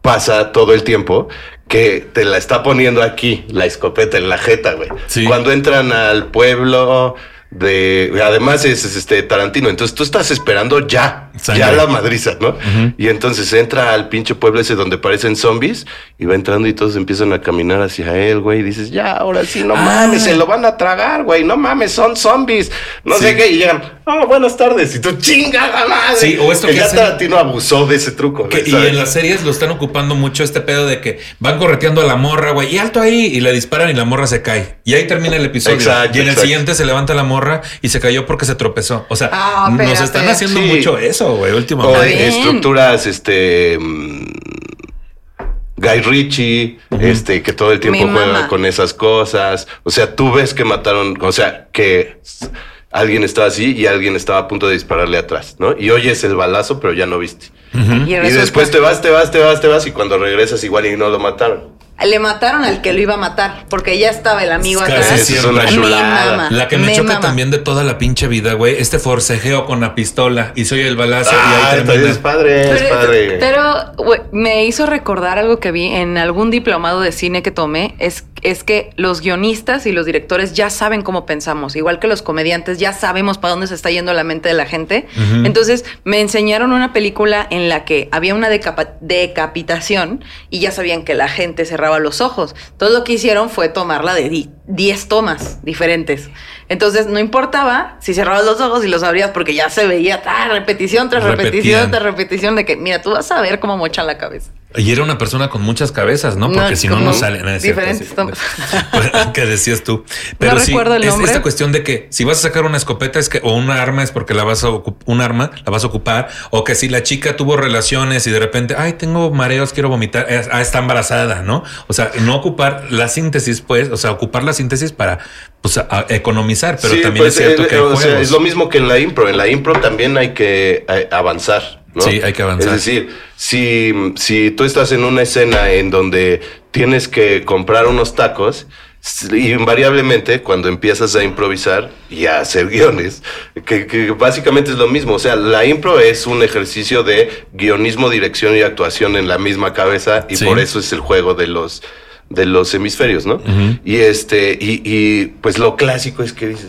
pasa todo el tiempo que te la está poniendo aquí, la escopeta en la jeta, güey. Sí. Cuando entran al pueblo de... Además es, es, este Tarantino, entonces tú estás esperando ya, Sangre. ya la madriza, ¿no? Y entonces entra al pinche pueblo ese donde parecen zombies y va entrando y todos empiezan a caminar hacia él, güey. Y dices, ya, ahora sí, no Ah. mames, se lo van a tragar, güey. No mames, son zombies. No Sí. sé qué. Y llegan, oh, buenas tardes. Y tú, chingada madre. Sí, o esto que ya hacen- Tarantino abusó de ese truco. Que- y en las series lo están ocupando mucho este pedo de que van correteando a la morra, güey, y alto ahí, y le disparan y la morra se cae. Y ahí termina el episodio. Exacto, y en el siguiente se levanta la morra y se cayó porque se tropezó. O sea, Ah, nos están haciendo Sí. mucho eso, güey, últimamente. Estructuras, este. mm, Guy Ritchie, este, que todo el tiempo Mi juega mamá. con esas cosas. O sea, tú ves que mataron, o sea, que alguien estaba así y alguien estaba a punto de dispararle atrás, ¿no? Y oyes el balazo, pero ya no viste. Y, después te vas, te vas, te vas, te vas, y cuando regresas igual y no lo mataron. Le mataron al que lo iba a matar, porque ya estaba el amigo atrás. siempre. Es una chulada. mama, La que me, me choca mama. también de toda la pinche vida, güey, este forcejeo con la pistola y soy el balazo y Ah, ahí termina. es padre, es Pero, padre. pero, güey, me hizo recordar algo que vi en algún diplomado de cine que tomé, es, es que los guionistas y los directores ya saben cómo pensamos, igual que los comediantes ya sabemos para dónde se está yendo la mente de la gente. Entonces me enseñaron una película en la que había una decapa- decapitación y ya sabían que la gente cerraba los ojos. Todo lo que hicieron fue tomarla de di- 10 tomas diferentes. Entonces no importaba si cerrabas los ojos y los abrías porque ya se veía ah, repetición tras repetición tras repetición de que, mira, tú vas a ver cómo mochan la cabeza. Y era una persona con muchas cabezas, ¿no? Porque No, si no, no sale. No, es cierto, diferentes. Pues, que decías tú. Pero sí, recuerdo el es nombre. esta cuestión de que si vas a sacar una escopeta es que o una arma es porque la vas a un arma la vas a ocupar o que si la chica tuvo relaciones y de repente ay tengo mareos quiero vomitar ah está embarazada no o sea no ocupar la síntesis pues o sea ocupar la síntesis para pues a- a economizar pero Sí, también pues, es cierto eh, que hay o sea, es lo mismo que en la impro. En la impro también hay que eh, avanzar. ¿no? Sí, hay que avanzar. Es decir, si, si tú estás en una escena en donde tienes que comprar unos tacos, invariablemente cuando empiezas a improvisar y a hacer guiones, que, que básicamente es lo mismo. O sea, la impro es un ejercicio de guionismo, dirección y actuación en la misma cabeza y Sí. por eso es el juego de los de los hemisferios, ¿no? Y este, y, y pues lo clásico es que dices,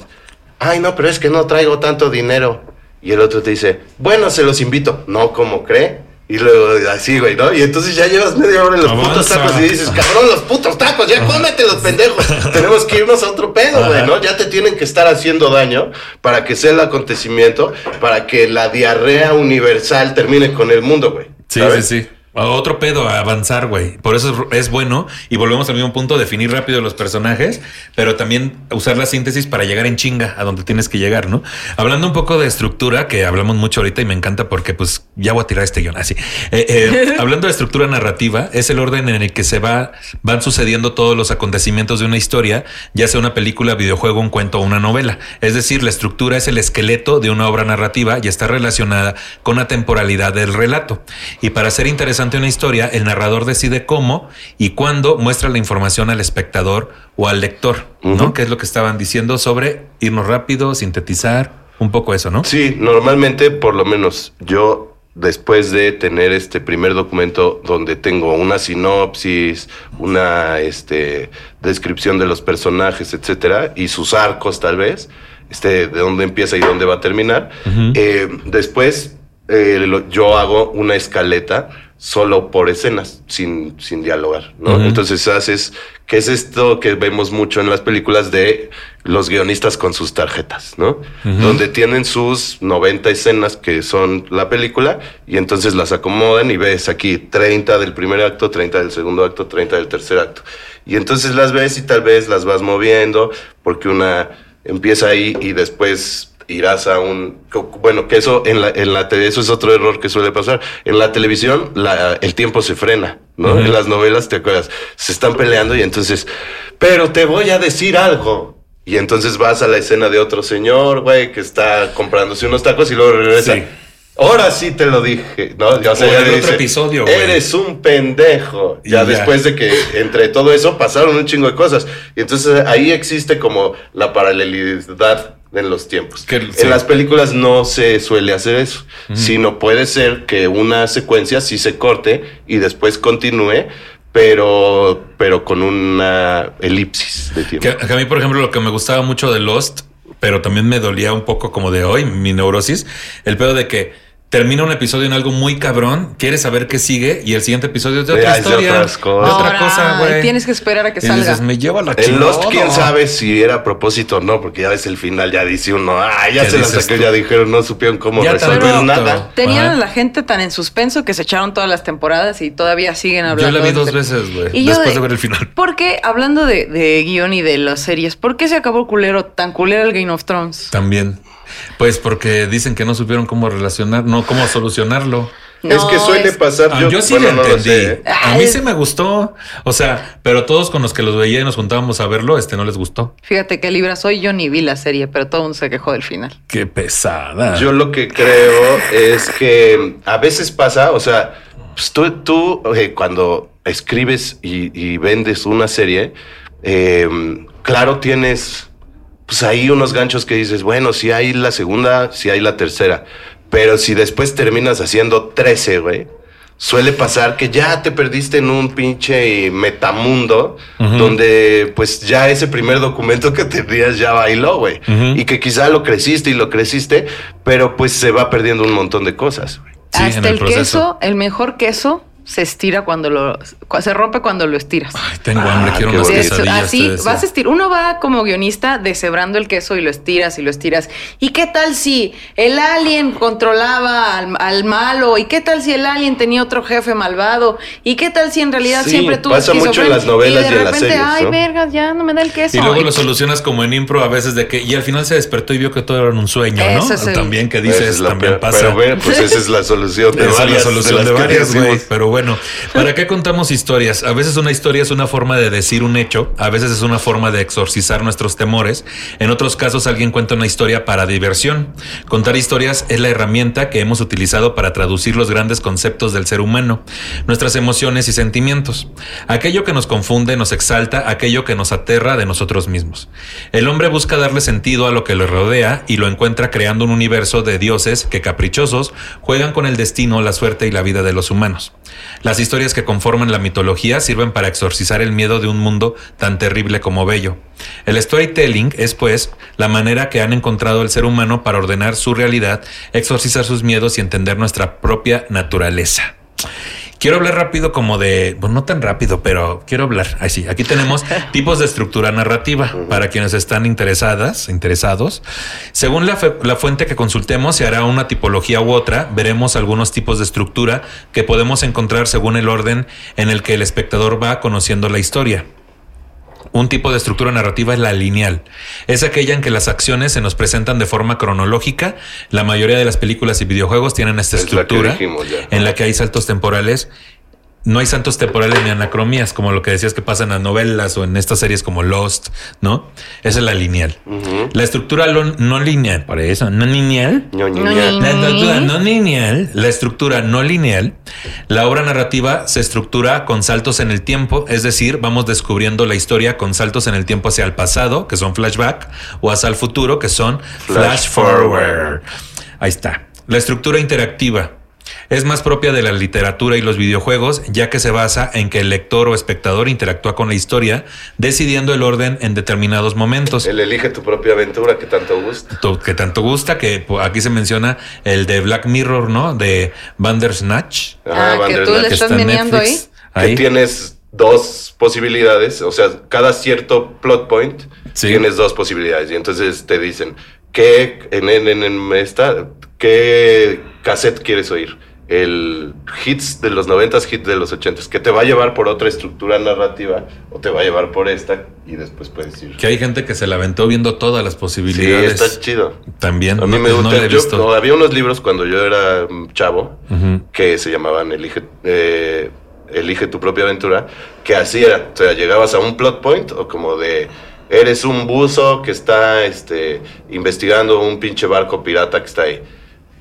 ay no, pero es que no traigo tanto dinero. Y el otro te dice, bueno, se los invito. No, como cree. Y luego así, güey, ¿no? Y entonces ya llevas media hora en los putos Avanza. tacos y dices, cabrón, los putos tacos, ya cómete los pendejos. Tenemos que irnos a otro pedo, güey, ¿no? Ya te tienen que estar haciendo daño para que sea el acontecimiento, para que la diarrea universal termine con el mundo, güey. Sí, ¿sabes? sí, sí. Otro pedo, a avanzar, güey. Por eso es, es bueno. Y volvemos al mismo punto, definir rápido los personajes, pero también usar la síntesis para llegar en chinga a donde tienes que llegar, ¿no? Hablando un poco de estructura, que hablamos mucho ahorita y me encanta porque pues ya voy a tirar este guion así. Eh, eh, hablando de estructura narrativa, es el orden en el que se va, van sucediendo todos los acontecimientos de una historia, ya sea una película, videojuego, un cuento o una novela. Es decir, la estructura es el esqueleto de una obra narrativa y está relacionada con la temporalidad del relato. Y para ser interesante una historia, el narrador decide cómo y cuándo muestra la información al espectador o al lector, ¿no? Que es lo que estaban diciendo sobre irnos rápido, sintetizar, un poco eso, ¿no? Sí, normalmente, por lo menos yo, después de tener este primer documento donde tengo una sinopsis, una este, descripción de los personajes, etcétera, y sus arcos, tal vez, este, de dónde empieza y dónde va a terminar, eh, después eh, lo- yo hago una escaleta solo por escenas, sin, sin dialogar, ¿no? Entonces haces, ¿qué es esto que vemos mucho en las películas de los guionistas con sus tarjetas, ¿no? Donde tienen sus 90 escenas que son la película y entonces las acomodan y ves aquí 30 del primer acto, 30 del segundo acto, 30 del tercer acto. Y entonces las ves y tal vez las vas moviendo porque una empieza ahí y después irás a un bueno que eso en la en la tele eso es otro error que suele pasar en la televisión la, el tiempo se frena no Ujú. en las novelas te acuerdas se están peleando y entonces pero te voy a decir algo y entonces vas a la escena de otro señor güey que está comprándose unos tacos y luego regresa Sí. Ahora sí te lo dije, ¿no? Ya, O ya el le otro episodio, güey. Eres un pendejo. Ya, ya. después de que entre todo eso pasaron un chingo de cosas. Y entonces ahí existe como la paralelidad en los tiempos. Que- sí. En las películas no se suele hacer eso, sino puede ser que una secuencia sí se corte y después continúe, pero, pero con una elipsis de tiempo. Que, que a mí, por ejemplo, lo que me gustaba mucho de Lost, pero también me dolía un poco como de hoy, mi neurosis, el pedo de que termina un episodio en algo muy cabrón, quieres saber qué sigue y el siguiente episodio es de otra Ya, es de historia. otras cosas. de otra Ahora, cosa, güey. Tienes que esperar a que Y salga. dices, me lleva la chingada. Lost, quién sabe si era a propósito o no, porque ya ves el final, ya dice uno, ah, ya ¿Qué se la saqué, ya dijeron, no supieron cómo Ya resolver nada. Tenían Ajá. a la gente tan en suspenso que se echaron todas las temporadas y todavía siguen Yo hablando. la vi dos veces, güey, yo después de ver el final. ¿Por qué, hablando de, de guion y de las series, por qué se acabó culero, tan culero el Game of Thrones? También. Pues porque dicen que no supieron cómo relacionar, no cómo solucionarlo. es que suele es- pasar, Ah, yo, yo, sí bueno, lo no lo entendí. sé, ¿eh? A mí sí me gustó. O sea, pero todos con los que los veía y nos juntábamos a verlo, este no les gustó. Fíjate qué libra soy, yo ni vi la serie, pero todo el mundo se quejó del final. Qué pesada. Yo lo que creo es que a veces pasa, o sea, pues tú, tú eh, cuando escribes y, y vendes una serie, eh, claro tienes pues ahí unos ganchos que dices, bueno, si hay la segunda, si hay la tercera, pero si después terminas haciendo 13, güey. Suele pasar que ya te perdiste en un pinche metamundo donde pues ya ese primer documento que tenías ya bailó, güey. Y que quizá lo creciste y lo creciste, pero pues se va perdiendo un montón de cosas, güey. Sí, en Hasta el el, proceso. queso, el mejor queso se estira cuando lo se rompe cuando lo estiras. Ay, tengo hambre, Ah, quiero unas. De quesadillas. así vas a estirar. Uno va como guionista deshebrando el queso y lo estiras y lo estiras. ¿Y qué tal si el alien controlaba al, al malo? ¿Y qué tal si el alien tenía otro jefe malvado? ¿Y qué tal si en realidad Sí, siempre tuvo pasa mucho en las novelas y de y en las repente, series, ay, ¿no? vergas, ya no me da el queso. Y luego Y- lo solucionas como en impro a veces de que, y al final se despertó y vio que todo era un sueño, ¿no? Es el- También que dices, es la también peor. pasa. Pero pues esa es la solución de Esa es varias. la solución las de, que varias, güey. Pero bueno, ¿para qué contamos historias? A veces una historia es una forma de decir un hecho, a veces es una forma de exorcizar nuestros temores. En otros casos, alguien cuenta una historia para diversión. Contar historias es la herramienta que hemos utilizado para traducir los grandes conceptos del ser humano, nuestras emociones y sentimientos. Aquello que nos confunde, nos exalta, aquello que nos aterra de nosotros mismos. El hombre busca darle sentido a lo que le rodea y lo encuentra creando un universo de dioses que caprichosos juegan con el destino, la suerte y la vida de los humanos. Las historias que conforman la mitología sirven para exorcizar el miedo de un mundo tan terrible como bello. El storytelling es, pues, la manera que han encontrado el ser humano para ordenar su realidad, exorcizar sus miedos y entender nuestra propia naturaleza. Quiero hablar rápido como de, bueno, no tan rápido, pero quiero hablar. Así, aquí tenemos tipos de estructura narrativa para quienes están interesadas, interesados. Según la, la fuente que consultemos, se hará una tipología u otra. Veremos algunos tipos de estructura que podemos encontrar según el orden en el que el espectador va conociendo la historia. Un tipo de estructura narrativa es la lineal. Es aquella en que las acciones se nos presentan de forma cronológica. La mayoría de las películas y videojuegos tienen esta Es estructura en la que hay saltos temporales. No hay saltos temporales ni anacromías, como lo que decías que pasa en las novelas o en estas series como Lost, ¿no? Esa es la lineal. La estructura lo- no lineal, por eso, no lineal, No, ño. la estructura no lineal, la estructura no lineal, la obra narrativa se estructura con saltos en el tiempo, es decir, vamos descubriendo la historia con saltos en el tiempo hacia el pasado, que son flashback, o hacia el futuro, que son flash Flash forward. forward. Ahí está. La estructura interactiva. Es más propia de la literatura y los videojuegos, ya que se basa en que el lector o espectador interactúa con la historia, decidiendo el orden en determinados momentos Él elige tu propia aventura que tanto gusta. to- que tanto gusta, que aquí se menciona el de Black Mirror, ¿no? De Bandersnatch. Ah, que Bandersnatch. tú le que estás está en meneando Netflix. que Ahí. tienes dos posibilidades, o sea, cada cierto plot point Sí. tienes dos posibilidades y entonces te dicen qué en, en- en esta qué cassette quieres oír. El hits de los 90s, hits de los 80s, que te va a llevar por otra estructura narrativa o te va a llevar por esta y después puedes ir. Que hay gente que se la aventó viendo todas las Sí, posibilidades. está chido. También. A mí no, me gusta. yo- no, había unos libros cuando yo era mm, chavo que se llamaban Elige, eh, Elige tu propia aventura, que así era. O sea, llegabas a un plot point o como de. Eres un buzo que está este, investigando un pinche barco pirata que está ahí.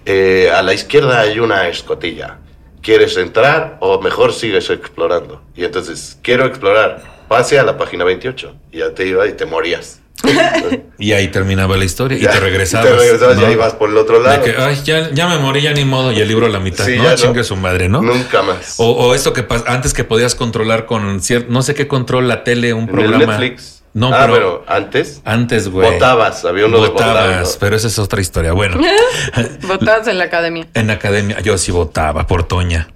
Eh, a la izquierda hay una escotilla. ¿Quieres entrar o mejor sigues explorando? Y entonces, quiero explorar. Pase a la página 28. Y ya te iba y te morías. Y ahí terminaba la historia y te regresabas. te regresabas ¿no? y ahí vas por el otro lado. que, ay, ya, ya me morí, ya ni modo. Y el libro a la mitad, Sí, ¿no? Chingue su madre, ¿no? Nunca más. O, o esto que antes que podías controlar con cierto, no sé qué control la tele, un En programa. Netflix. No, ah, pero, pero antes antes, güey. votabas. Había uno de Votabas, votar, ¿no? pero esa es otra historia. Bueno, Votadas en la academia. en academia yo sí votaba por Toña.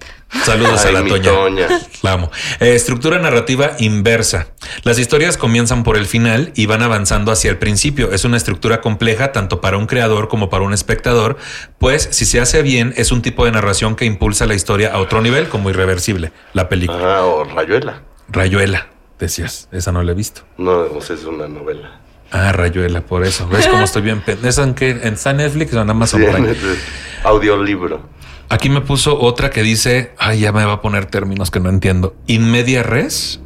Saludos Ay, a la mi Toña. Toña. La amo. Eh, estructura narrativa inversa. Las historias comienzan por el final y van avanzando hacia el principio. Es una estructura compleja tanto para un creador como para un espectador, pues si se hace bien es un tipo de narración que impulsa la historia a otro nivel como irreversible. La película. Ajá, o Rayuela. Rayuela, decías. Esa no la he visto. No, sea, es una novela. Ah, Rayuela, por eso. ¿Ves cómo estoy bien? ¿Esa en qué? ¿En Netflix o en Amazon Sí, Prime? audiolibro. Aquí me puso otra que dice, ay, ya me va a poner términos que no entiendo. In media res,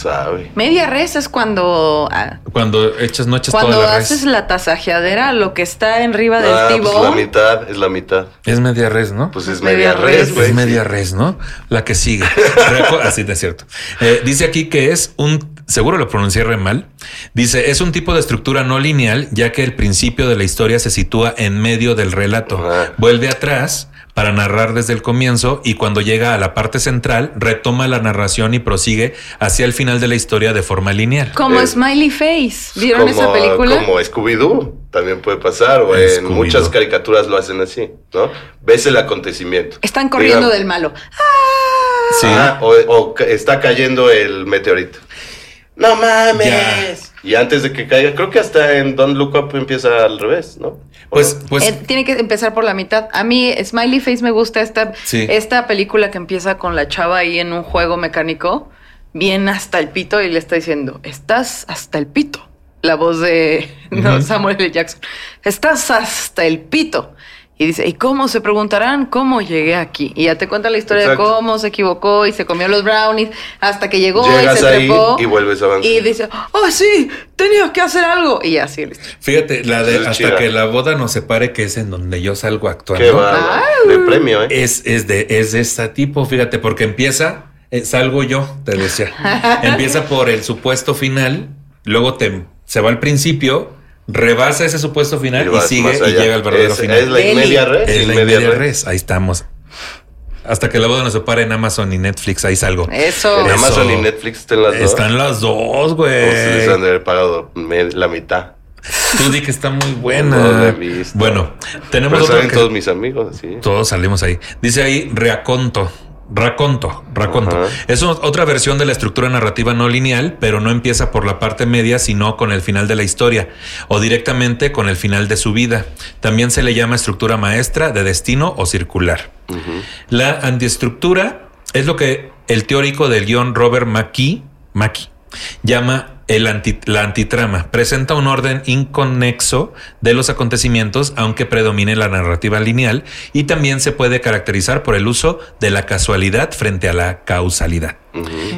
Sabe. Media res es cuando. ah, cuando echas, no echas cuando toda la res. haces la tasajeadera, lo que está en arriba del Ah, pues la mitad, es la mitad. Es media res, ¿no? Pues es Media media, res, res, güey. es media res, ¿no? La que sigue. Así de cierto. Eh, dice aquí que es un, seguro lo pronuncié re mal. Dice, es un tipo de estructura no lineal, ya que el principio de la historia se sitúa en medio del relato. Ajá. Vuelve atrás para narrar desde el comienzo y cuando llega a la parte central, retoma la narración y prosigue hacia el final de la historia de forma lineal. Como Eh, Smiley Face. ¿Vieron como, esa película? Como Scooby-Doo también puede pasar, o en muchas caricaturas lo hacen así, ¿no? Ves el acontecimiento. Están corriendo Digamos, del malo. ¡Ah! Sí. O, está cayendo el meteorito. No mames. Ya. Y antes de que caiga, creo que hasta en Don't Look Up empieza al revés, ¿no? ¿O Pues, no? pues. Eh, tiene que empezar por la mitad. A mí, Smiley Face me gusta esta, Sí. esta película que empieza con la chava ahí en un juego mecánico, bien hasta el pito, y le está diciendo, estás hasta el pito. La voz de no. Samuel L. Jackson. Estás hasta el pito. Y dice, ¿y cómo? Se preguntarán cómo llegué aquí. Y ya te cuenta la historia Exacto. de cómo se equivocó y se comió los brownies hasta que llegó Llegas y se ahí trepó. y vuelves a avanzar. Y dice, oh sí, tenía que hacer algo. Y así listo. Fíjate, la de Es hasta chida. que la boda nos separe, que es en donde yo salgo actuando. Qué va. De premio, ¿eh? Es, es de, es de este tipo, fíjate, porque empieza, eh, salgo yo, te decía. empieza por el supuesto final, luego te, se va al principio, rebasa ese supuesto final y, sigue y llega al verdadero es, final. Es la media red. Es sin la media res, ahí estamos. Hasta que la boda nos separe en Amazon y Netflix, ahí salgo. Eso. En Eso. Amazon y Netflix están las dos. Están las dos, O se les han güey. de haber pagado la mitad. Tú di que está muy No buena. la he visto. Bueno, tenemos Pero otra saben que- todos mis amigos, así. Todos salimos ahí. Dice ahí reaconto. Raconto, raconto. Es otra versión de la estructura narrativa no lineal, pero no empieza por la parte media, sino con el final de la historia, o directamente con el final de su vida. También se le llama estructura maestra, de destino o circular. La antiestructura es lo que el teórico del guion Robert McKee, Mackie llama el anti- la antitrama. Presenta un orden inconexo de los acontecimientos, aunque predomine la narrativa lineal, y también se puede caracterizar por el uso de la casualidad frente a la causalidad.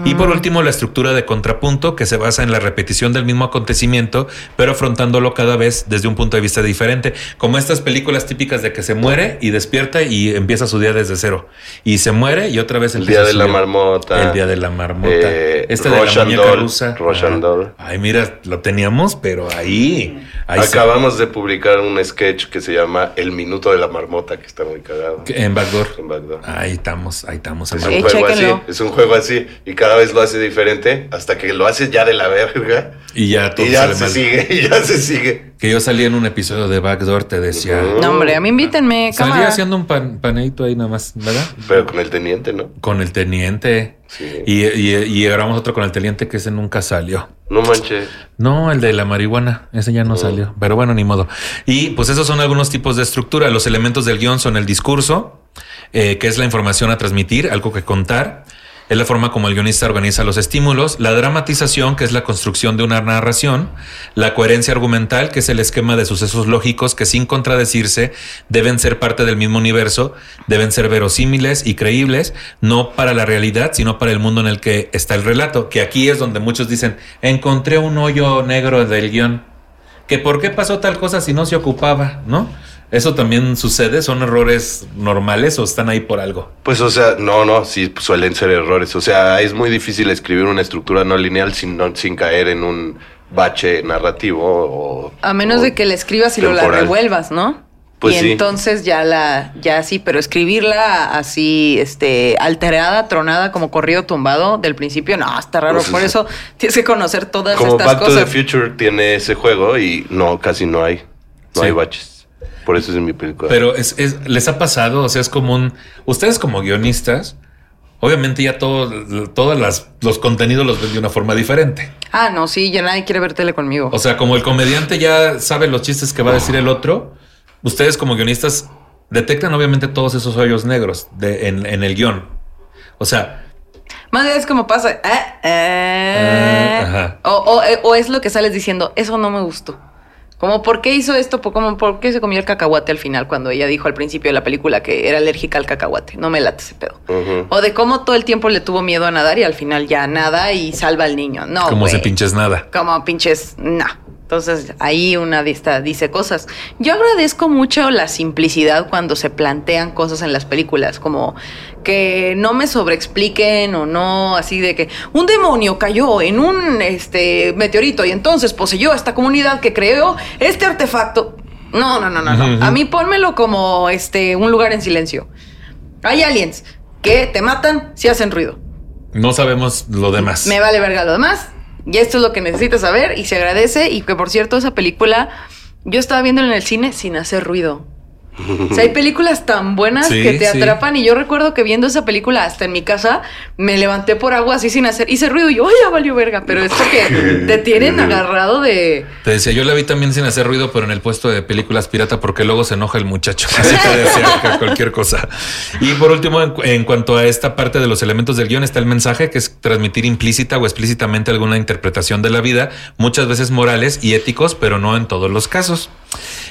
Y por último, la estructura de contrapunto, que se basa en la repetición del mismo acontecimiento, pero afrontándolo cada vez desde un punto de vista diferente, como estas películas típicas de que se muere y despierta y empieza su día desde cero. Y se muere y otra vez El día de la marmota. El día de la marmota. Eh, este de la muñeca rusa. Russian Ah. Ay, mira, lo teníamos, pero ahí. Ahí se- Acabamos de publicar un sketch que se llama El Minuto de la Marmota, que está muy cagado. en backdoor. En Backdoor. Ahí estamos, ahí estamos. Es un juego así, es un juego así, y cada vez lo hace diferente hasta que lo haces ya de la verga. Y ya todo Y ya sale se mal. sigue, y ya se sigue. Que yo salí en un episodio de Backdoor, te decía. No, hombre, a mí invítenme, Salí cámara. haciendo un pan, paneito ahí nada más, ¿verdad? Pero con el teniente, ¿no? Con el teniente. Sí. Y, y, y grabamos otro con el teniente que ese nunca salió. No manches. No, el de la marihuana, ese ya no salió, pero bueno, ni modo. Y pues esos son algunos tipos de estructura. Los elementos del guion son el discurso, eh, que es la información a transmitir, algo que contar. Es la forma como el guionista organiza los estímulos, la dramatización, que es la construcción de una narración, la coherencia argumental, que es el esquema de sucesos lógicos que sin contradecirse deben ser parte del mismo universo, deben ser verosímiles y creíbles, no para la realidad, sino para el mundo en el que está el relato, que aquí es donde muchos dicen, encontré un hoyo negro del guion, que por qué pasó tal cosa si no se ocupaba, ¿no? Eso también sucede, son errores normales o están ahí por algo. Pues, o sea, no, no, sí suelen ser errores. O sea, es muy difícil escribir una estructura no lineal sin, no- sin caer en un bache narrativo o... A menos o de que la escribas y lo la revuelvas, ¿no? Pues y sí. entonces ya la, ya sí, pero escribirla así, este, alterada, tronada, como corrido tumbado del principio, no, está raro. Pues, Por sí. eso tienes que conocer todas Como estas Back to cosas. the Future tiene ese juego y no, casi no hay. No Sí. hay baches. Por eso es mi película. Pero es, es- les ha pasado, o sea, es como un. Ustedes como guionistas, obviamente ya todo, todos las, los contenidos los ven de una forma diferente. Ah, no, sí, ya nadie quiere ver tele conmigo. O sea, como el comediante ya sabe los chistes que va a decir el otro, ustedes como guionistas detectan obviamente todos esos hoyos negros de, en, en el guion. O sea, Más bien es como pasa. eh, eh, Ah, ajá. o, o- eh, o es lo que sales diciendo, eso no me gustó. Como, ¿por qué hizo esto? Por- Como, ¿Por qué se comió el cacahuate al final? Cuando ella dijo al principio de la película que era alérgica al cacahuate. No me late ese pedo. O de cómo todo el tiempo le tuvo miedo a nadar y al final ya nada y salva al niño. No, como se pinches nada. Como pinches, no. Entonces ahí una vista dice cosas. Yo agradezco mucho la simplicidad cuando se plantean cosas en las películas, como que no me sobreexpliquen o no, así de que un demonio cayó en un este meteorito y entonces poseyó a esta comunidad que creó este artefacto. No, no, no, no, no. A mí pónmelo como este un lugar en silencio. Hay aliens que te matan si hacen ruido. No sabemos lo demás. Me vale verga lo demás. Y esto es lo que necesitas saber y se agradece. Y que por cierto, esa película yo estaba viéndola en el cine sin hacer ruido. O sea, hay películas tan buenas Sí, que te sí. atrapan y yo recuerdo que viendo esa película hasta en mi casa me levanté por agua así sin hacer, hice ruido y yo, ¡ay, ya valió verga! Pero es porque te tienen agarrado de... Te decía, yo la vi también sin hacer ruido, pero en el puesto de películas pirata, porque luego se enoja el muchacho. Así te decía que cualquier cosa. Y por último, en, en cuanto a esta parte de los elementos del guion, está el mensaje, que es transmitir implícita o explícitamente alguna interpretación de la vida, muchas veces morales y éticos, pero no en todos los casos.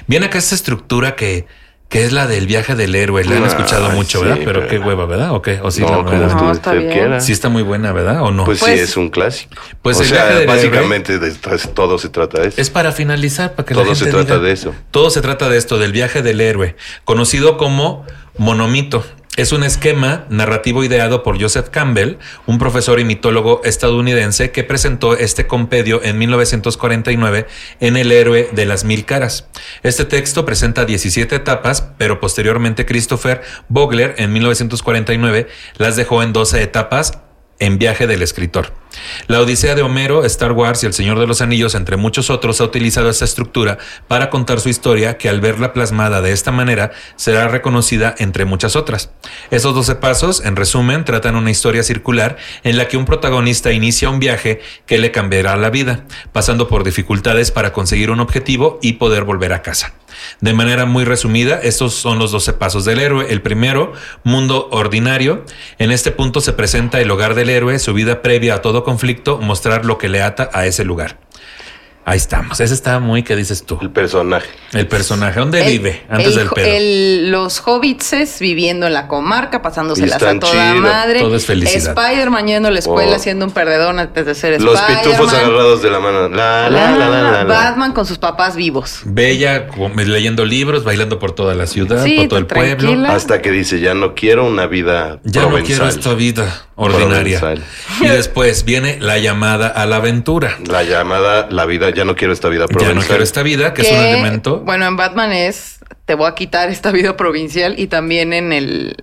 Viene acá esta estructura que, que es la del viaje del héroe. La han Ay, escuchado mucho, sí, ¿verdad? Pero pero- qué hueva, ¿verdad? ¿O qué? ¿O sí, no, la? No, usted está bien. Sí está muy buena, ¿verdad? ¿O no? Pues, Pues- sí, es un clásico. Pues o el sea, viaje del básicamente de- todo se trata de eso. Es para finalizar, para que la Todo gente se trata diga- de eso. Todo se trata de esto, del viaje del héroe, conocido como monomito. Es un esquema narrativo ideado por Joseph Campbell, un profesor y mitólogo estadounidense que presentó este compendio en 1949 en El héroe de las mil caras. Este texto presenta 17 etapas, pero posteriormente Christopher Vogler en 1949 las dejó en 12 etapas en viaje del escritor. La Odisea de Homero, Star Wars y El Señor de los Anillos, entre muchos otros, ha utilizado esta estructura para contar su historia que al verla plasmada de esta manera será reconocida entre muchas otras. Esos 12 pasos, en resumen, tratan una historia circular en la que un protagonista inicia un viaje que le cambiará la vida, pasando por dificultades para conseguir un objetivo y poder volver a casa. De manera muy resumida, estos son los 12 pasos del héroe. El primero, mundo ordinario. En este punto se presenta el hogar del héroe, su vida previa a todo conflicto, mostrar lo que le ata a ese lugar. Ahí estamos. Ese está muy, ¿qué dices tú? El personaje. El personaje. ¿Dónde El- vive? Antes el del pedo. el- los hobbitses viviendo en la comarca, pasándoselas a toda chido. madre. Todo es felicidad. Spider-Man yendo a la escuela Oh. siendo un perdedor antes de ser Los pitufos agarrados de la mano. La, la, la, la, la, la. Batman con sus papás vivos. Bella, como- leyendo libros, bailando por toda la ciudad, Sí, por todo el pueblo. Hasta que dice, ya no quiero una vida Ya no quiero esta vida ordinaria. Provenzal. Y después viene la llamada a la aventura. La llamada, la vida, ya no quiero esta vida Ya provenzal. no quiero esta vida, que es un elemento. Bueno, en Batman es te voy a quitar esta vida provincial y también en el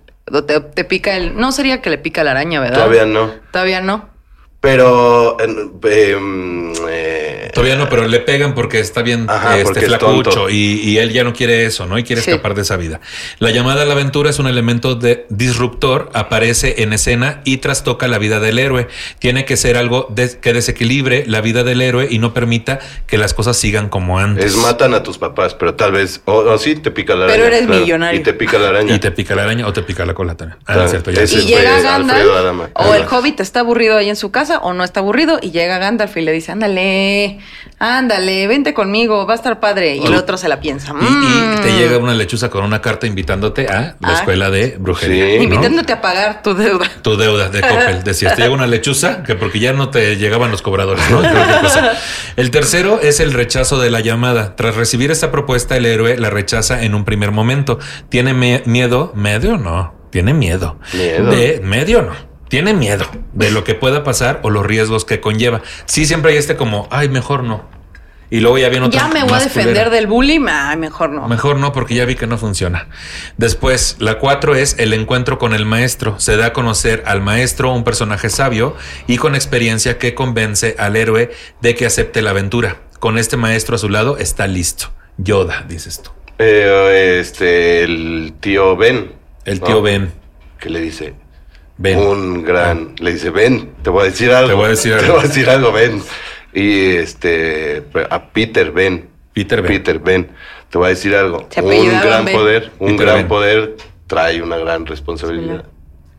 te, te pica el no sería que le pica la araña, ¿verdad? Todavía no. Todavía no. Pero... em, eh, Todavía no, pero le pegan porque está bien Ajá, este, porque flacucho y, y él ya no quiere eso, ¿no? Y quiere Sí. escapar de esa vida. La llamada a la aventura es un elemento de disruptor, aparece en escena y trastoca la vida del héroe. Tiene que ser algo des- que desequilibre la vida del héroe y no permita que las cosas sigan como antes. Es matan a tus papás, pero tal vez... O, o sí, te pica la araña. Pero eres millonario. Y te pica la araña. Y te pica la araña o te pica la cola también. Ah, Claro, es cierto, ya. y llega Gandalf o el hobbit está aburrido ahí en su casa o no está aburrido y llega Gandalf y le dice, ándale, ándale, vente conmigo, va a estar padre. Y el otro se la piensa. Y, y te "Mm". llega una lechuza con una carta invitándote a la Ah. escuela de brujería. Sí. ¿no? Invitándote a pagar tu deuda. Tu deuda de Coppel. Decías, te llega una lechuza, que porque ya no te llegaban los cobradores, ¿no? El tercero es el rechazo de la llamada. Tras recibir esta propuesta, el héroe la rechaza en un primer momento. ¿Tiene miedo? ¿Medio? No. Tiene miedo. Miedo. De medio no. Tiene miedo de lo que pueda pasar o los riesgos que conlleva. Sí, siempre hay este como, ay, mejor no. Y luego ya viene otra. Ya me voy a defender culera. del bullying. Ay, mejor no. Mejor no, porque ya vi que no funciona. Después, la cuatro es el encuentro con el maestro. Se da a conocer al maestro, un personaje sabio y con experiencia que convence al héroe de que acepte la aventura. Con este maestro a su lado está listo. Yoda, dices tú. Eh, este, el tío Ben. El tío ¿no? Ben. Que le dice, Ben. un gran, le dice, ven, te voy a decir algo. Te voy a decir algo. Te voy a decir algo, ven. Y este, a Peter, ven. Peter Ben. Peter, ven. Te voy a decir algo. Se Un gran Ben. poder, un Peter gran Ben. poder trae una gran responsabilidad.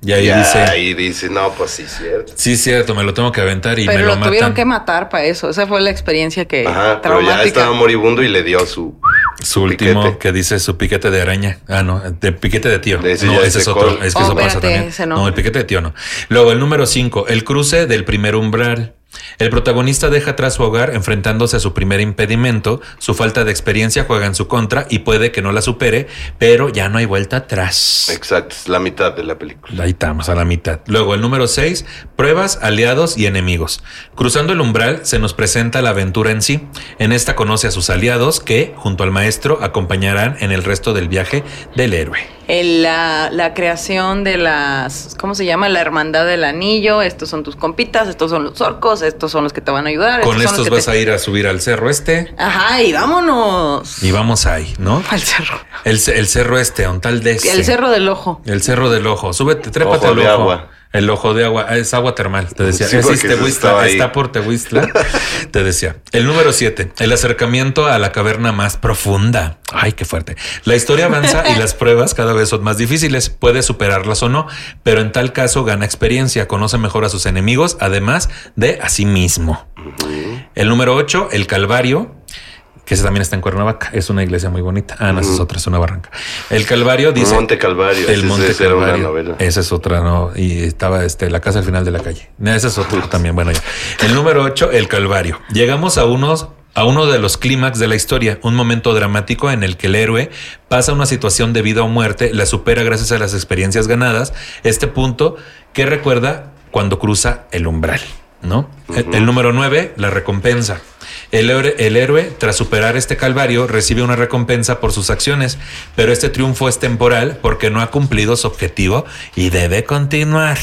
Y ahí y dice, ahí dice, no, pues sí, cierto. sí, cierto, me lo tengo que aventar y me Pero lo, lo, tuvieron matan. que matar para eso. Esa fue la experiencia que Ajá, pero ya traumática. estaba moribundo y le dio su, Su último piquete. que dice su piquete de araña. Ah, no, de piquete de tío. Ese no, ese es otro. col. Es que Oh, eso pasa también. ese no. el piquete de tío no. Luego, el número 5, el cruce del primer umbral. El protagonista deja atrás su hogar enfrentándose a su primer impedimento. Su falta de experiencia juega en su contra y puede que no la supere, pero ya no hay vuelta atrás. Exacto, es la mitad de la película. Ahí estamos, a la mitad. Luego, el número 6, pruebas, aliados y enemigos. Cruzando el umbral se nos presenta la aventura en sí. En esta conoce a sus aliados que, junto al maestro, acompañarán en el resto del viaje del héroe. el- la, la creación de las, ¿cómo se llama? La hermandad del anillo. Estos son tus compitas, estos son los orcos, estos son los que te van a ayudar. Con estos vas te- a ir a subir al cerro este Ajá, y vámonos. y vamos ahí, ¿no? Al cerro. El, ce- el cerro este, tal de El cerro del ojo. El cerro del ojo. Súbete, trépate Ojo al de ojo. agua. El ojo de agua. Es agua termal, te decía. Sí, Es Tehuistla, está por Tehuistla. te decía. El número siete. El acercamiento a la caverna más profunda. Ay, qué fuerte. La historia avanza y las pruebas cada vez son más difíciles. Puede superarlas o no, pero en tal caso gana experiencia, conoce mejor a sus enemigos, además de a sí mismo. El número 8, el Calvario, que ese también está en Cuernavaca. Es una iglesia muy bonita. Ah, no, esa es otra, es una barranca. El Calvario dice. Monte Calvario, El Monte esa era una Calvario. novela. Esa es otra, ¿no? Y estaba este, la casa al final de la calle. Esa es otra también. Bueno, ya. El número 8, el Calvario. Llegamos a unos. A uno de los clímax de la historia, un momento dramático en el que el héroe pasa una situación de vida o muerte, la supera gracias a las experiencias ganadas, este punto que recuerda cuando cruza el umbral, ¿no? El- el número 9, la recompensa. El héroe, tras superar este calvario, recibe una recompensa por sus acciones, pero este triunfo es temporal porque no ha cumplido su objetivo y debe continuar.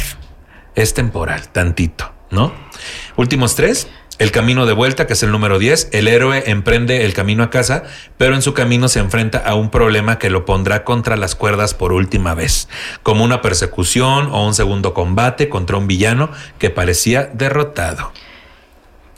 Es temporal, tantito, ¿no? Últimos tres. El camino de vuelta, que es el número 10. El héroe emprende el camino a casa, pero en su camino se enfrenta a un problema que lo pondrá contra las cuerdas por última vez, como una persecución o un segundo combate contra un villano que parecía derrotado.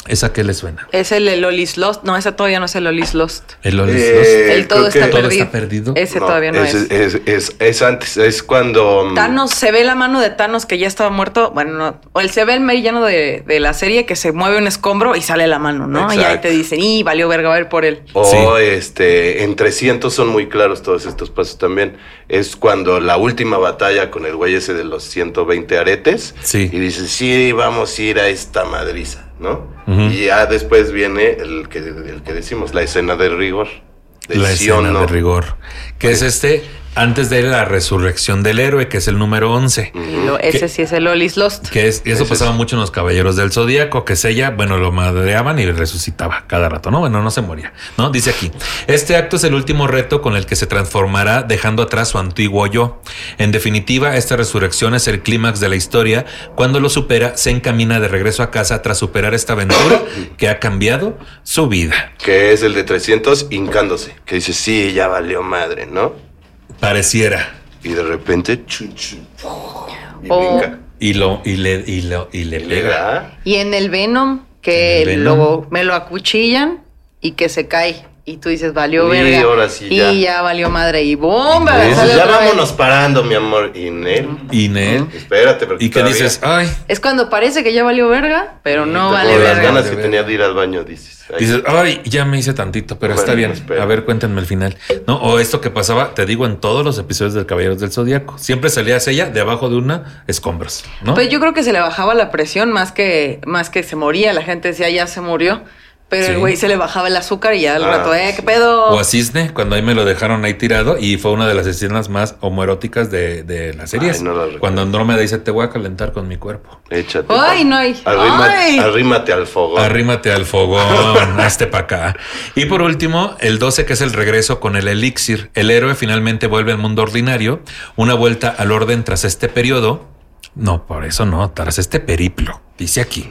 ¿Esa qué le suena? Es el, el Olis Lost. No, ese todavía no es el Olis Lost. El Olis Eh, Lost. El todo está, que- ¿Todo perdido. está perdido? Ese No, todavía no es. es. Es, es antes, es cuando. mm, Thanos, se ve la mano de Thanos que ya estaba muerto. Bueno, no. O él se ve el villano de, de la serie que se mueve un escombro y sale la mano, ¿no? Y ahí te dicen, y valió verga, a ver por él. O este, en 300 son muy claros todos estos pasos también. Es cuando la última batalla con el güey ese de los 120 aretes. Sí. Y dices, sí, vamos a ir a esta madriza, ¿no? Y ya después viene el que, el que decimos, la escena de rigor. De la escena no. de rigor. Que es este, antes de la resurrección del héroe, que es el número 11. Y lo- ese sí es el Olis Lost. Que es, y eso Ese pasaba es- mucho en los caballeros del zodíaco, que es ella, bueno, lo madreaban y resucitaba cada rato, ¿no? Bueno, no se moría, ¿no? Dice aquí: Este acto es el último reto con el que se transformará, dejando atrás su antiguo yo. En definitiva, esta resurrección es el clímax de la historia. Cuando lo supera, se encamina de regreso a casa tras superar esta aventura que ha cambiado su vida. Que es el de 300 hincándose. Que dice, sí, ya valió madre, ¿no? Pareciera. Y de repente, chun, chun, y O- brinca. Y lo, y le, y lo, y le pega. Y en el Venom, que En el Venom. lo, me lo acuchillan y que se cae. Y tú dices, valió Y verga. ahora sí y ya. valió madre. Y bomba. Y dices, ya vez. vámonos parando, mi amor. Y Nel, Y Nel. espérate, porque Y que todavía- dices, ay, Es cuando parece que ya valió verga, pero Y no vale por las verga. ganas que tenía de ir al baño, dices. ay, Dices, ay, ya me hice tantito, pero Bueno, está bien. espera. A ver, cuéntenme el final. No, o esto que pasaba, te digo, en todos los episodios del Caballeros del Zodíaco. Siempre salías ella de abajo de una escombros, ¿no? Pues yo creo que se le bajaba la presión más que, más que se moría. La gente decía, ya se murió. Pero Sí. el güey se le bajaba el azúcar y ya al Ah, rato, eh, ¿qué pedo? O a Cisne, cuando ahí me lo dejaron ahí tirado y fue una de las escenas más homoeróticas de, de no la recuerdo. cuando Andrómeda dice, te voy a calentar con mi cuerpo. Échate. Ay, no hay. Ay. Arrímate al fogón. Arrímate al fogón, hazte para acá. Y por último, el 12, que es el regreso con el elixir. El héroe finalmente vuelve al mundo ordinario, una vuelta al orden tras este periodo. No, por eso no, tras este periplo, dice aquí.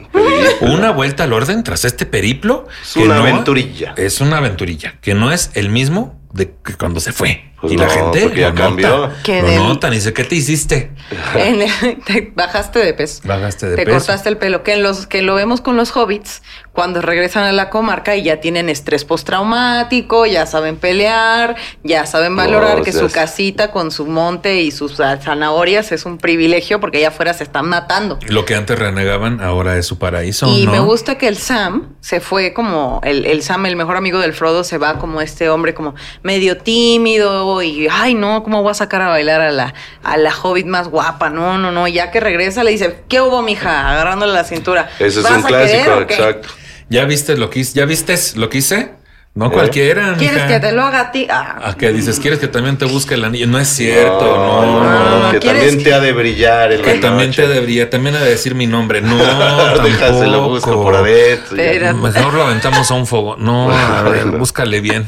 Una vuelta al orden tras este periplo. Es que una no- aventurilla. Es una aventurilla, que no es el mismo de que cuando se fue. Pues y la no, gente porque ya lo cambió. nota. Lo notan y dice, ¿qué te hiciste? En el- te bajaste de peso. Bajaste de te peso. cortaste el pelo. Que, en los, que lo vemos con los hobbits cuando regresan a la comarca y ya tienen estrés postraumático, ya saben pelear, ya saben valorar No, que su casita con su monte y sus ah, zanahorias es un privilegio porque allá afuera se están matando. Lo que antes renegaban ahora es su paraíso. Y ¿no? me gusta que el Sam se fue como, el, el Sam, el mejor amigo del Frodo, se va como este hombre como medio tímido y, ay no, ¿cómo voy a sacar a bailar a la, a la hobbit más guapa? No, no, no, ya que regresa le dice, ¿qué hubo, mija? Agarrándole la cintura. Ese es ¿Vas un querer clásico, exacto. ¿Ya viste lo que hice? ¿Ya vistes lo que hice? No ¿Eh? cualquiera. ¿Quieres mija. que te lo haga a ti? Ah, ¿A qué dices? ¿Quieres que también te busque el anillo? No es cierto, no. no, no, no, que ¿quieres también que- te ha de brillar en Que también te debería, también ha de decir mi nombre. No, Déjaselo, busco tampoco. por adentro. Mejor lo aventamos a un fuego. No, a ver, Bueno. búscale bien.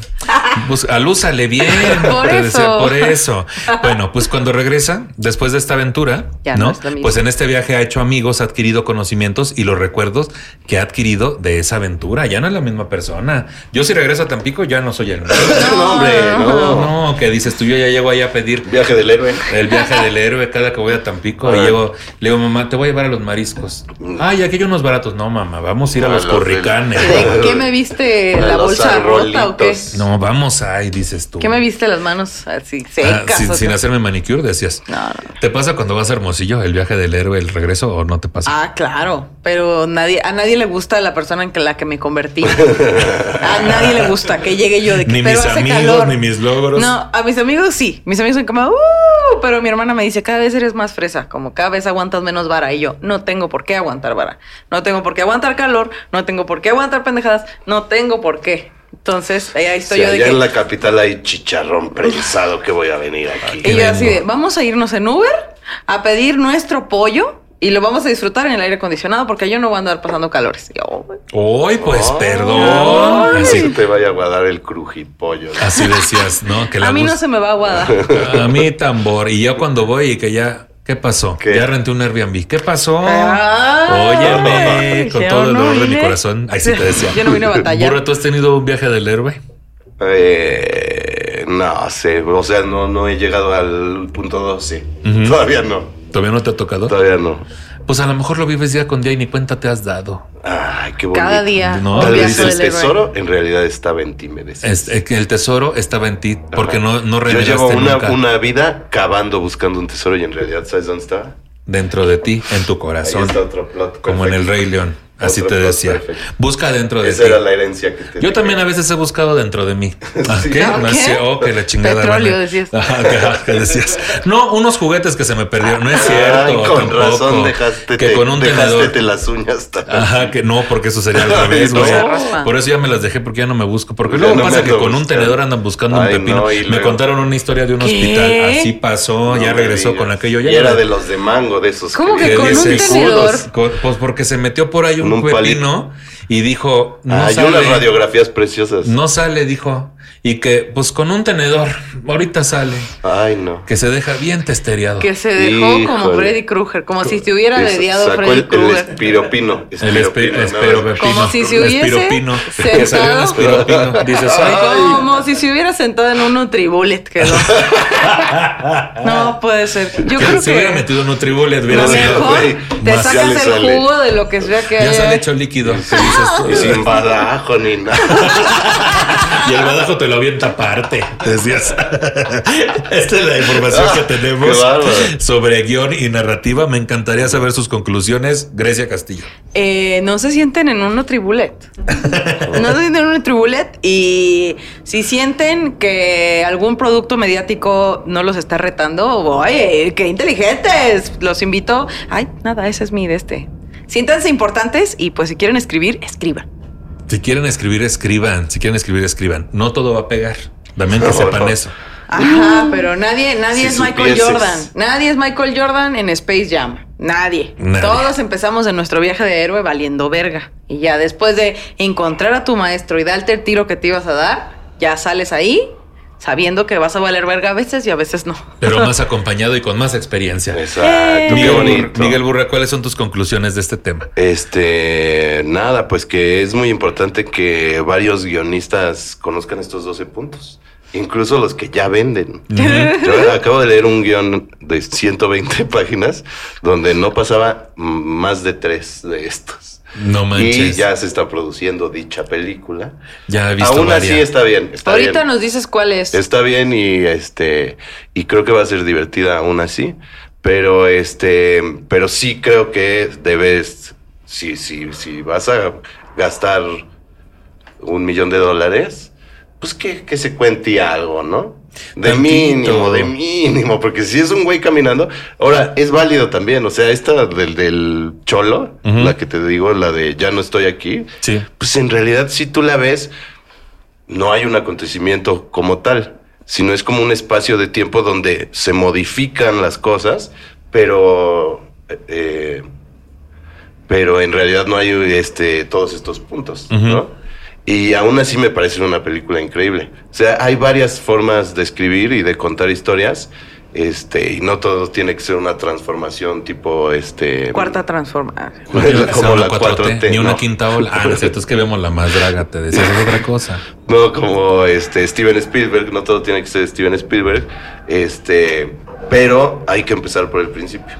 Pues a Luz sale bien. Por decía, eso. por eso. Bueno, pues cuando regresa, después de esta aventura, Ya no ¿no? es lo mismo. pues en este viaje ha hecho amigos, ha adquirido conocimientos y los recuerdos que ha adquirido de esa aventura. Ya no es la misma persona. Yo si regreso a Tampico ya no soy el mismo. No, hombre, no. No, que dices tú, yo ya llego ahí a pedir Viaje del héroe. el viaje del héroe cada que voy a Tampico y llego, le digo, mamá, te voy a llevar a los mariscos. Ay, aquí hay unos baratos. No, mamá, vamos a ir a A los los curricanes. ¿De qué me viste? A ¿La bolsa rota o qué? No, vamos ahí, dices tú. ¿Qué me viste las manos así Ah, secas? sin, hacerme manicure, decías. No, no. ¿Te pasa cuando vas a Hermosillo, el viaje del héroe, el regreso o no te pasa? Ah, claro, pero nadie, a nadie le gusta la persona en la que me convertí. A nadie le gusta que llegue yo de que Ni pero mis hace amigos, calor. ni mis logros. No, a mis amigos sí. Mis amigos son como, "Uh", pero mi hermana me dice, cada vez eres más fresa, como cada vez aguantas menos vara. Y yo, no tengo por qué aguantar vara. No tengo por qué aguantar calor, no tengo por qué aguantar pendejadas, no tengo por qué. Entonces, ahí O estoy sea, yo de allá que... en la capital hay chicharrón prensado que voy a venir aquí. Y yo así de, vamos a irnos en Uber a pedir nuestro pollo y lo vamos a disfrutar en el aire acondicionado porque yo no voy a andar pasando calores. Y yo, "Oh, güey". Hoy, pues, perdón. Ay, Así, que te vaya a guardar el crujipollo. así decías, ¿no? Que la a mí no se me va a aguadar. A mí tambor. Y yo cuando voy y que ya... ¿Qué pasó? ¿Qué? Ya renté un Airbnb. ¿Qué pasó? Ay, Óyeme, con todo el no dolor de mi vine- corazón. Ahí sí te decía. Yo no vine a batallar. Burro, ¿tú has tenido un viaje del héroe? Eh, no sé, o sea, no, no he llegado al punto 12. Ujú. Todavía no, ¿Todavía no te ha tocado? todavía no. Pues a lo mejor lo vives día con día y ni cuenta te has dado. Ay, qué bonito. Cada día. No, vez el tesoro en realidad estaba en ti, me decías. Es- eh, que el tesoro estaba en ti porque Ajá. no, no Yo llevo una, nunca una vida cavando buscando un tesoro y en realidad, ¿sabes dónde está? dentro de ti, en tu Ahí corazón, está otro plot. como en el. Rey León. Así te decía. perfecto. Busca dentro de Esa ti. era la herencia que te Yo también a veces he buscado dentro de mí. ¿Ah, Sí. ¿Qué? ¿Ah, qué? oh, que la chingada. Petróleo, decías. Que decías. No, unos juguetes que se me perdieron. No es cierto. Ay, con tampoco. razón dejaste, que con un tenedor. te las uñas. Ajá, que no, porque eso sería al revés. güey. Por eso ya me las dejé porque ya no me busco. Porque luego no pasa que con un tenedor andan buscando un pepino. no, y me luego- contaron una historia de un ¿Qué? hospital. Así pasó, No ya regresó digas. con aquello. Ya y era de los de mango, de esos. ¿Cómo que con un tenedor? "Con- Pues porque se metió por ahí un, Con un pepino y dijo, no Hay sale, unas radiografías preciosas. no sale, dijo. Y que pues con un tenedor, ahorita sale. Ay, no. Que se deja bien testereado. Que se dejó como. Freddy Krueger, como si se hubiera dediado Freddy el, el Krueger. espiropino. El Espiropino, se El hubiese espiropino. Que salió un sentado. espiropino. Dices, ay, Como si se hubiera sentado en un Nutribullet quedó. no puede ser. Yo que creo se hubiera que metido Nutribullet, hubiera sido. te sacas le el sale. jugo de lo que sea que Ya sale ahí. hecho líquido. que. Y sin badajo ni nada. Y el badajo te lo avienta aparte. Decías. Esta es la información Ah, que tenemos qué bárbaro. sobre guion y narrativa. Me encantaría saber sus conclusiones. Grecia Castillo. Eh, no se sienten en un Nutribullet. no se sienten en un Nutribullet y si sienten que algún producto mediático no los está retando, oye, qué inteligentes. Los invito. Ay, nada, ese es mi de este. Siéntanse importantes y pues si quieren escribir, escriban. Si quieren escribir, escriban. Si quieren escribir, escriban. No todo va a pegar. También que No, sepan no. eso. Ajá, pero nadie, nadie Si es Michael supieses. Jordan. Nadie es Michael Jordan en Space Jam. Nadie. Nadie. Todos empezamos en nuestro viaje de héroe valiendo verga. Y ya después de encontrar a tu maestro y darte el tiro que te ibas a dar, ya sales ahí sabiendo que vas a valer verga a veces y a veces no. Pero más acompañado y con más experiencia. Exacto, qué Miguel, Miguel Burra, ¿cuáles son tus conclusiones de este tema? Este, nada, pues que es muy importante que varios guionistas conozcan estos 12 puntos. Incluso los que ya venden. Yo acabo de leer un guion de 120 páginas donde no pasaba más de tres de estos. No Y manches. ya se está produciendo dicha película. Ya he visto Aún así está bien. Está Ahorita bien. nos dices cuál es. Está bien y este y creo que va a ser divertida aún así, pero este pero sí creo que debes si si si vas a gastar un millón de dólares, pues que, que se cuente algo, ¿no? De Tantito. mínimo, de mínimo, porque si es un güey caminando, ahora es válido también, o sea, esta del, del cholo, la que te digo, la de ya no estoy aquí, Sí. pues en realidad si tú la ves, no hay un acontecimiento como tal, sino es como un espacio de tiempo donde se modifican las cosas, pero eh, pero en realidad no hay este todos estos puntos. ¿no? Y aún así me parece una película increíble. O sea, hay varias formas de escribir y de contar historias. Este, y no todo tiene que ser una transformación tipo este Cuarta transformación. como la 4T, ni una no. quinta ola. Ah, no es cierto, es que vemos la más draga, te decías es otra cosa. No, como este Steven Spielberg, no todo tiene que ser Steven Spielberg. Este, pero hay que empezar por el principio.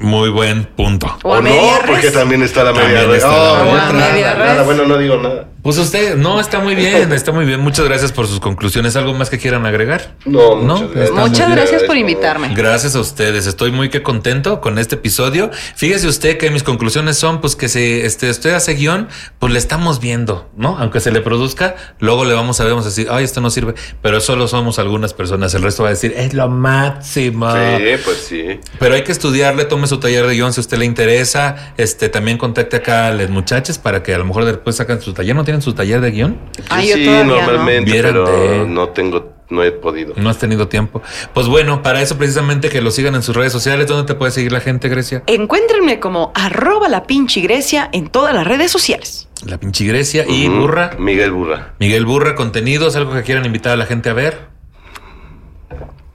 Muy buen punto. O no, res. porque también está la También media res. está la Oh, media nada, res. Media nada, res. bueno, no digo nada. Pues usted, no, está muy bien, está muy bien. Muchas gracias por sus conclusiones. ¿Algo más que quieran agregar? No, No, muchas gracias. Muchas por invitarme. Gracias a ustedes. Estoy muy que contento con este episodio. Fíjese usted que mis conclusiones son pues que si este, usted hace guion, pues le estamos viendo, ¿no? Aunque se le produzca, luego le vamos a ver, vamos a decir, ay, esto no sirve, pero solo somos algunas personas. El resto va a decir, es lo máximo. Sí, pues sí. Pero hay que estudiarle, tome su taller de guion si a usted le interesa. Este también contacte acá a las muchachas para que a lo mejor después sacan su taller. ¿No tienen su taller de guion? Yo sí, todavía no. normalmente, Vieran pero no tengo, no he podido. No has tenido tiempo. Pues bueno, para eso precisamente que lo sigan en sus redes sociales. ¿Dónde te puede seguir la gente, Grecia? Encuéntrenme como arroba la pinche Grecia en todas las redes sociales. La pinche Grecia y. Burra. Miguel Burra. Miguel Burra, contenidos, algo que quieran invitar a la gente a ver.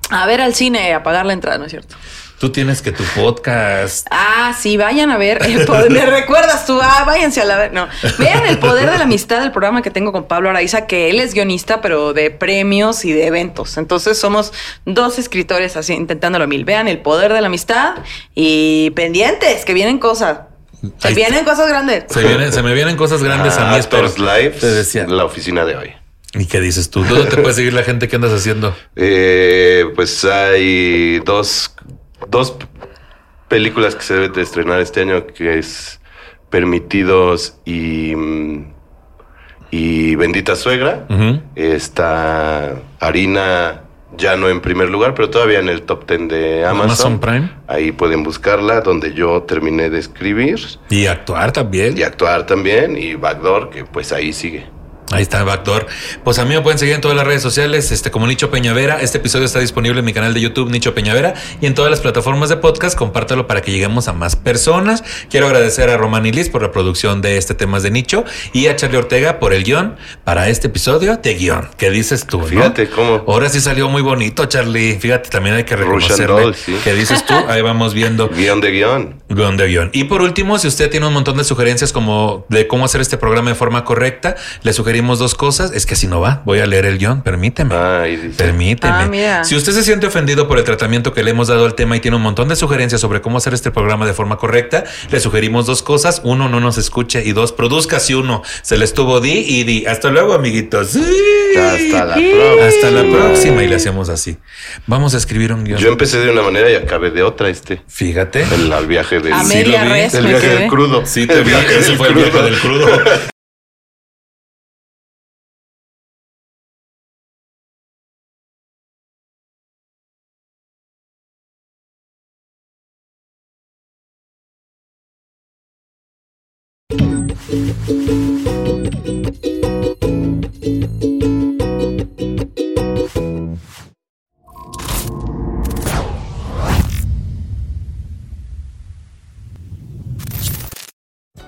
A ver al cine, a pagar la entrada, ¿no es cierto? Tú tienes que tu podcast. Ah, sí, vayan a ver. El poder, me recuerdas tú. Ah, váyanse a la ver. No. Vean el poder de la amistad, el programa que tengo con Pablo Araiza, que él es guionista, pero de premios y de eventos. Entonces somos dos escritores así intentándolo a mil. Vean el poder de la amistad y pendientes, que vienen cosas. Se Ahí vienen cosas grandes. Se, vienen, se me vienen cosas grandes a mí. Actors Live, Te decía. la oficina de hoy. ¿Y qué dices tú? ¿Dónde te puede seguir la gente? ¿Qué andas haciendo? Eh, pues hay dos, dos películas que se deben de estrenar este año, que es Permitidos y, y Bendita Suegra. Está Harina ya no en primer lugar, pero todavía en el top 10 de Amazon. Amazon Prime. Ahí pueden buscarla, donde yo terminé de escribir Y actuar también. y actuar también. Y Backdoor, que pues ahí sigue. Ahí está Backdoor. Pues a mí me pueden seguir en todas las redes sociales, este como Nicho Peñavera. Este episodio está disponible en mi canal de YouTube Nicho Peñavera y en todas las plataformas de podcast. Compártelo para que lleguemos a más personas. Quiero agradecer a Román y Liz por la producción de este temas de Nicho y a Charlie Ortega por el guion para este episodio de guion. ¿Qué dices tú? no? Fíjate cómo- Ahora sí salió muy bonito, Charlie. Fíjate, también hay que reconocerle. sí. ¿Qué dices tú? Ahí vamos viendo. Guión de guion. Guión de guion. Y por último, si usted tiene un montón de sugerencias como de cómo hacer este programa de forma correcta, le sugerimos dos cosas. Es que así no va. Voy a leer el guion. Permíteme. Ah, ahí dice. Permíteme. Ah, mira. Si usted se siente ofendido por el tratamiento que le hemos dado al tema y tiene un montón de sugerencias sobre cómo hacer este programa de forma correcta, le sugerimos dos cosas. Uno, no nos escuche. Y dos, produzca si uno se le estuvo di y di. Hasta luego, amiguitos. Sí. Hasta la próxima. Hasta la próxima. Y le hacemos así. Vamos a escribir un guion. Yo empecé de una manera y acabé de otra, este. Fíjate. El, viaje del, Sí, media lo vi. res el viaje del crudo. Sí, te el vi. viaje Ese fue el viaje del crudo.